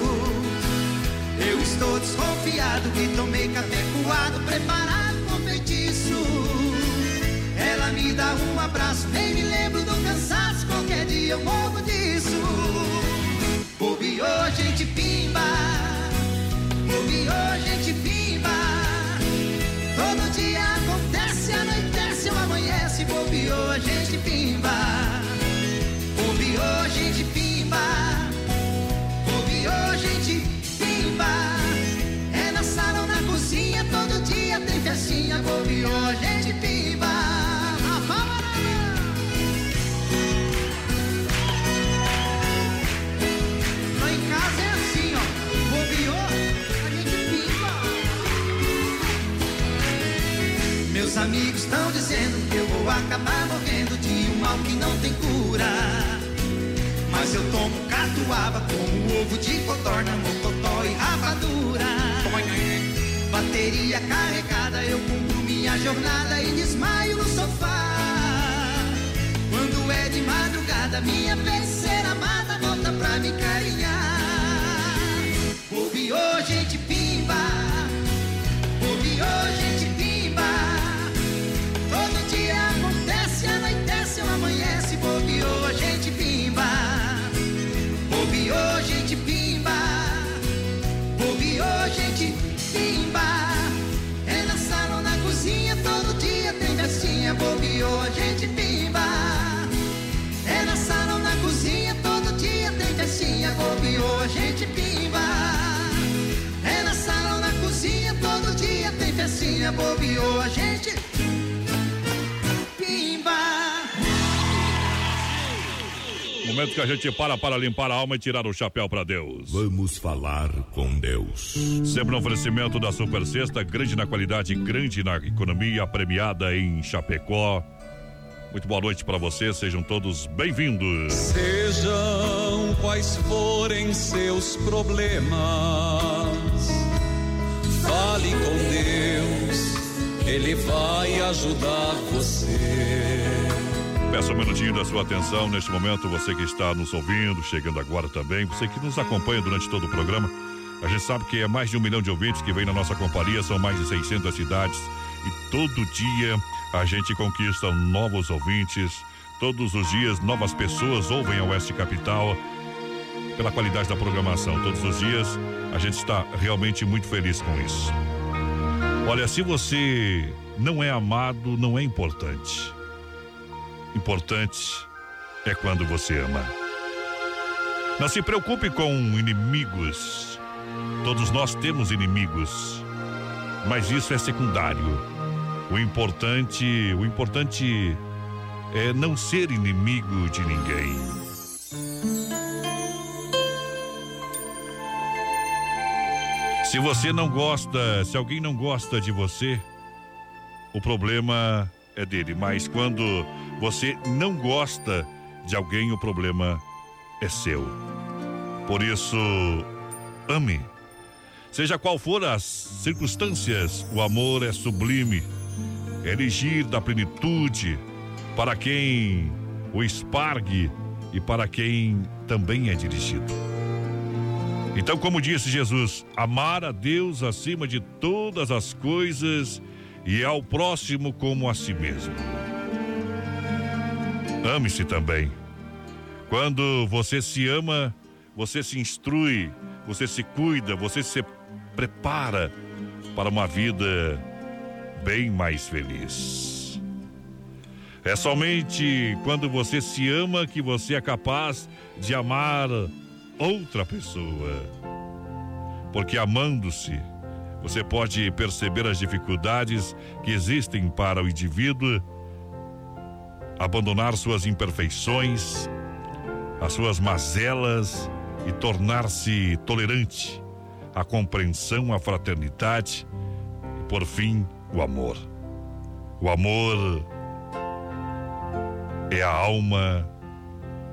Eu estou desconfiado que tomei café coado, preparado com feitiço. Ela me dá um abraço, nem me lembro do cansaço, qualquer dia eu morro disso. Bobeou, gente pimba, bobeou, gente pimba. Meus amigos estão dizendo que eu vou acabar morrendo de um mal que não tem cura. Mas eu tomo catuaba como ovo de codorna, mocotó e rapadura. Bateria carregada, eu cumpro minha jornada e desmaio no sofá. Quando é de madrugada, minha ser amada volta pra me carinhar. Bobeou, gente pimba. Bobeou, gente festinha. Bobeou, a gente pimba. Momento que a gente para para limpar a alma e tirar o chapéu para Deus. Vamos falar com Deus. Sempre no oferecimento da Super Sexta, grande na qualidade, grande na economia, premiada em Chapecó. Muito boa noite para vocês, sejam todos bem-vindos. Sejam quais forem seus problemas, fale com Deus, Ele vai ajudar você. Peço um minutinho da sua atenção neste momento, você que está nos ouvindo, chegando agora também, você que nos acompanha durante todo o programa. A gente sabe que é mais de um milhão de ouvintes que vem na nossa companhia, são mais de 600 cidades e todo dia a gente conquista novos ouvintes. Todos os dias novas pessoas ouvem a Oeste Capital pela qualidade da programação. Todos os dias a gente está realmente muito feliz com isso. Olha, se você não é amado, não é importante. Importante é quando você ama. Não se preocupe com inimigos. Todos nós temos inimigos. Mas isso é secundário. O importante, o importante é não ser inimigo de ninguém. Se você não gosta, se alguém não gosta de você, o problema é dele. Mas quando você não gosta de alguém, o problema é seu. Por isso, ame. Seja qual for as circunstâncias, o amor é sublime. É elegir da plenitude para quem o espargue e para quem também é dirigido. Então, como disse Jesus, amar a Deus acima de todas as coisas e ao próximo como a si mesmo. Ame-se também. Quando você se ama, você se instrui, você se cuida, você se prepara para uma vida bem mais feliz. É somente quando você se ama que você é capaz de amar outra pessoa. Porque amando-se, você pode perceber as dificuldades que existem para o indivíduo abandonar suas imperfeições, as suas mazelas e tornar-se tolerante, a compreensão, a fraternidade e, por fim, o amor. O amor é a alma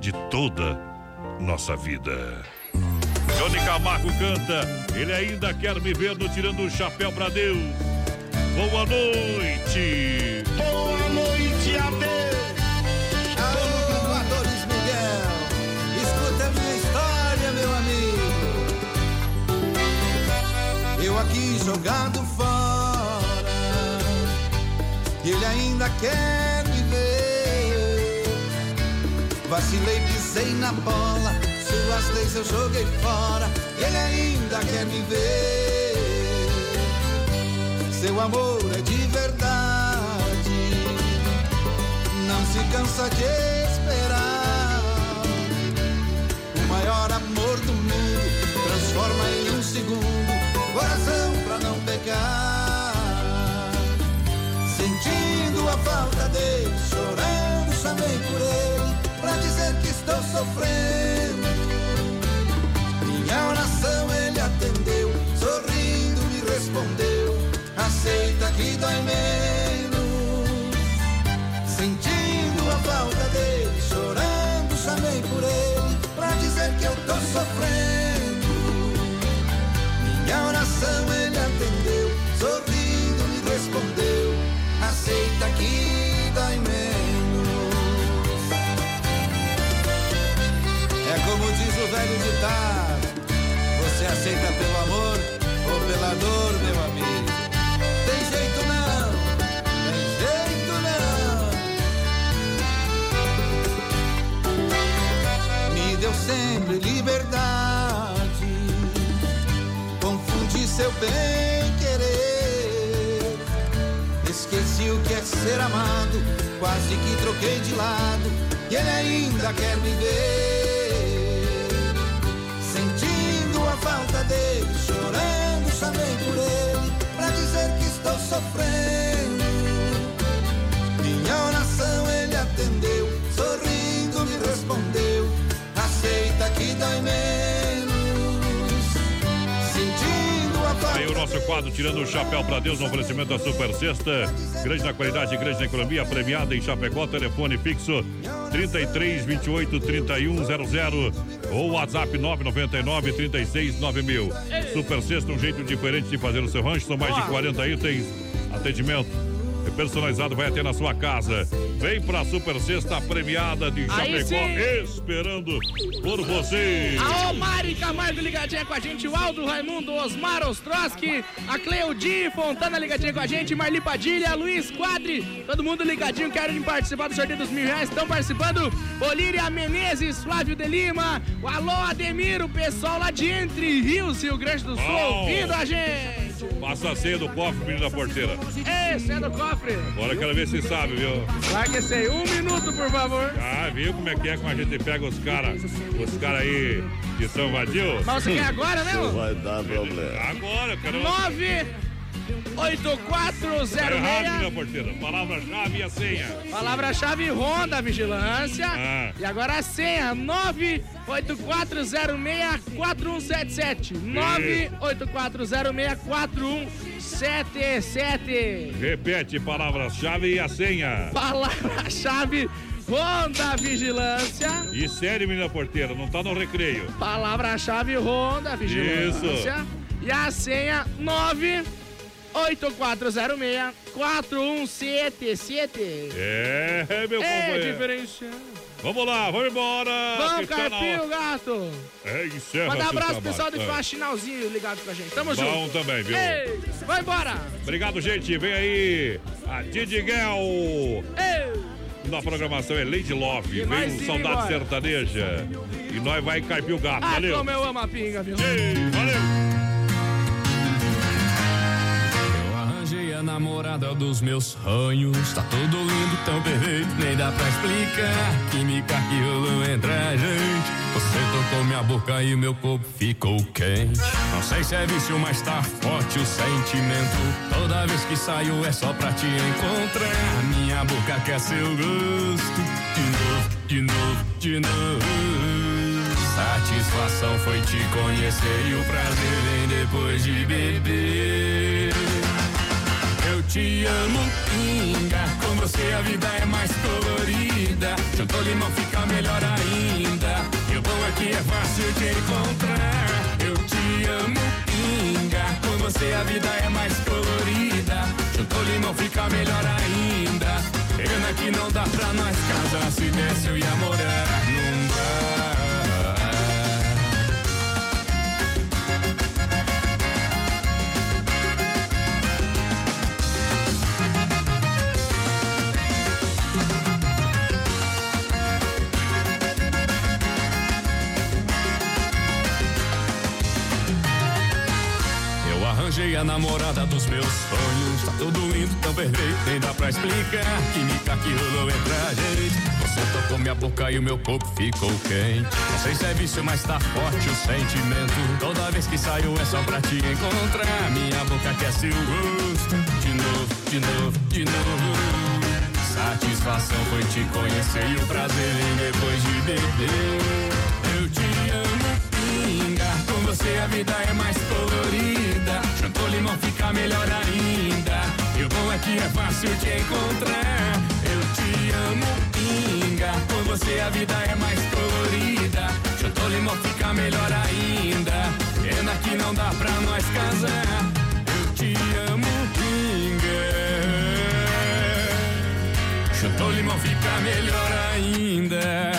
de toda nossa vida. Johnny Camargo canta, ele ainda quer me ver no tirando o chapéu pra Deus. Boa noite. Boa noite, adeus. Alô, Miguel. Escuta a minha história, meu amigo. Eu aqui jogado fora. E ele ainda quer. Vacilei, pisei na bola. Suas leis eu joguei fora. Ele ainda quer me ver. Seu amor é de verdade. Não se cansa de esperar. O maior amor do mundo transforma em um segundo coração pra não pecar. Sentindo a falta dele, chorando, chamei por ele estou sofrendo. Minha oração ele atendeu, sorrindo me respondeu. Aceita que dói menos. Sentindo a falta dele, chorando, chamei por ele pra dizer que eu tô sofrendo. Minha oração ele atendeu, sorrindo me respondeu. Aceita que dói menos. É como diz o velho ditado: Você aceita pelo amor ou pela dor, meu amigo? Tem jeito não, tem jeito não. Me deu sempre liberdade, confundi seu bem querer. Esqueci o que é ser amado, quase que troquei de lado, e ele ainda quer me ver. Falta dele, chorando, chamei por ele, pra dizer que estou sofrendo. Minha oração ele atendeu, sorrindo me respondeu, aceita que dói menos. Sentindo a falta Aí o nosso quadro Tirando o Chapéu para Deus no oferecimento da Super Sexta. Grande na qualidade, grande na economia, premiada em Chapecó, telefone fixo 33 28 31 00 ou WhatsApp 999 36 9000. Super Sexta, um jeito diferente de fazer o seu rancho, são mais de 40 itens. Atendimento personalizado vai até na sua casa. Vem pra Super Sexta premiada de Chapecó, esperando por você. A Mari Camargo ligadinha com a gente, o Aldo Raimundo, Osmar Ostroski, a Cleudi Fontana ligadinha com a gente, Marli Padilha, Luiz Quadri, todo mundo ligadinho, querem participar do sorteio dos mil reais, estão participando, Olíria Menezes, Flávio de Lima, o Alô Ademir, o pessoal lá de Entre Rios, Rio Grande do Sul, Bom. ouvindo a gente. Passa a senha do cofre, menino da porteira. É do cofre. Agora eu quero ver se sabe, viu? Larga esse aí, um minuto, por favor. Ah, viu como é que é quando a gente pega os caras, os caras aí de São Vadil? Mas você quer agora mesmo? vai dar problema. Agora, eu quero... 98406 Rápido, porteira. Palavra-chave e a senha. Palavra-chave Honda Vigilância. Ah. E agora a senha 984064177. 984064177. Repete palavra-chave e a senha. Palavra-chave Honda Vigilância. E sério, menina porteira, não tá no recreio. Palavra-chave Honda Vigilância. Isso. E a senha 984064177. É, meu É companheiro. diferenciado. Vamos lá, vamos embora. Vamos, tá Carpinho, hora. gato. É, encerra Mandar um seu abraço pro pessoal do. É. Faxinalzinho ligado com a gente. Tamo Bom junto. também, viu? Ei, vai embora. Obrigado, gente. Vem aí a Didi Guel. Na programação é Lady Love. E Vem um Saudade embora. Sertaneja. E nós vai carpir o gato. Ah, Valeu. como eu amo a pinga, viu? valeu. A namorada dos meus sonhos. Tá tudo lindo, tão perfeito, nem dá pra explicar. Química que rolou entre a gente. Você tocou minha boca e meu corpo ficou quente. Não sei se é vício, mas tá forte o sentimento. Toda vez que saio é só pra te encontrar. Minha boca quer seu gosto. De novo, de novo, de novo. Satisfação foi te conhecer e o prazer vem depois de beber. Te amo, pinga. Com você a vida é mais colorida. Juntou limão fica melhor ainda. E o bom que é fácil de encontrar. Eu te amo, pinga. Com você a vida é mais colorida. Juntou limão fica melhor ainda. Pena que não dá pra nós casar. Se desse eu ia morar num A namorada dos meus sonhos. Tá tudo lindo, tão perfeito, nem dá pra explicar. Química que rolou entre a gente. Você tocou minha boca e o meu corpo ficou quente. Não sei se é vício, mas tá forte o sentimento. Toda vez que saio é só pra te encontrar. Minha boca aquece o gosto. De novo, de novo, de novo. Satisfação foi te conhecer e o prazer vem depois de beber. Você a vida é mais colorida. Juntou limão fica melhor ainda. E o bom é que é fácil te encontrar. Eu te amo, pinga. Com você a vida é mais colorida. Juntou limão fica melhor ainda. Pena que não dá pra nós casar. Eu te amo, pinga. Chutou limão fica melhor ainda.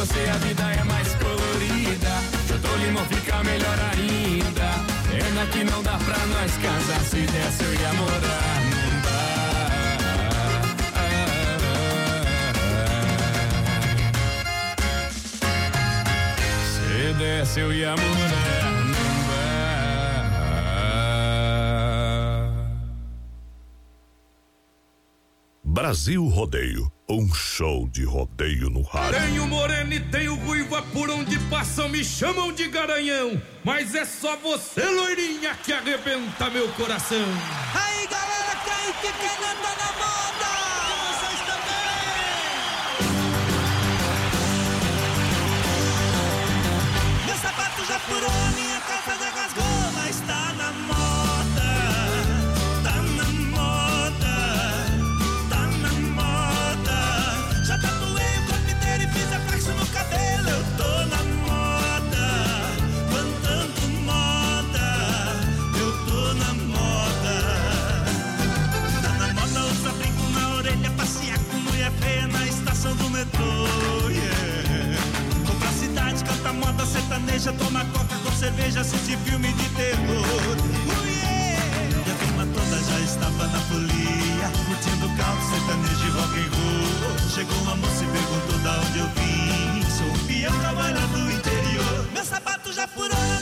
Você a vida é mais colorida. Chutou limão fica melhor ainda. Pena que não dá pra nós casar. Se desse eu ia morar num bar. Se desse eu ia morar Brasil Rodeio, um show de rodeio no rádio. Tenho moreno e tenho ruiva por onde passam, me chamam de garanhão. Mas é só você, loirinha, que arrebenta meu coração. Aí galera, quem que quem não tá na moda? Metrô. Yeah. Compra cidade, canta moda sertaneja, toma coca com cerveja, assiste filme de terror. Uh, yeah. E a turma toda já estava na folia, curtindo caldo sertanejo e rock and roll. Chegou uma moça e perguntou da onde eu vim. Sou um peão trabalhador do interior. Meu sapato já furou,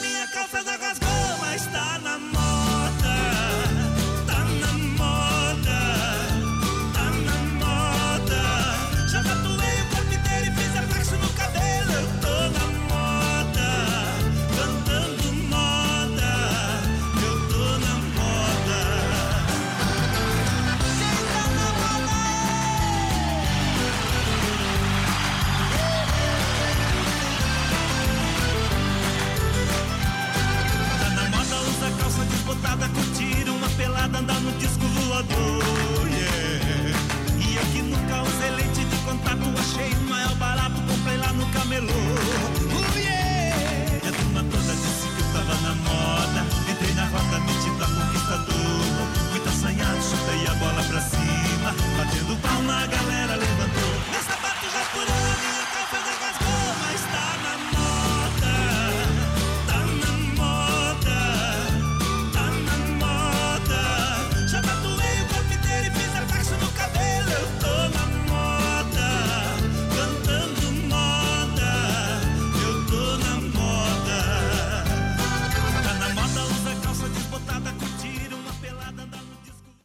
achei o maior barato, comprei lá no camelô.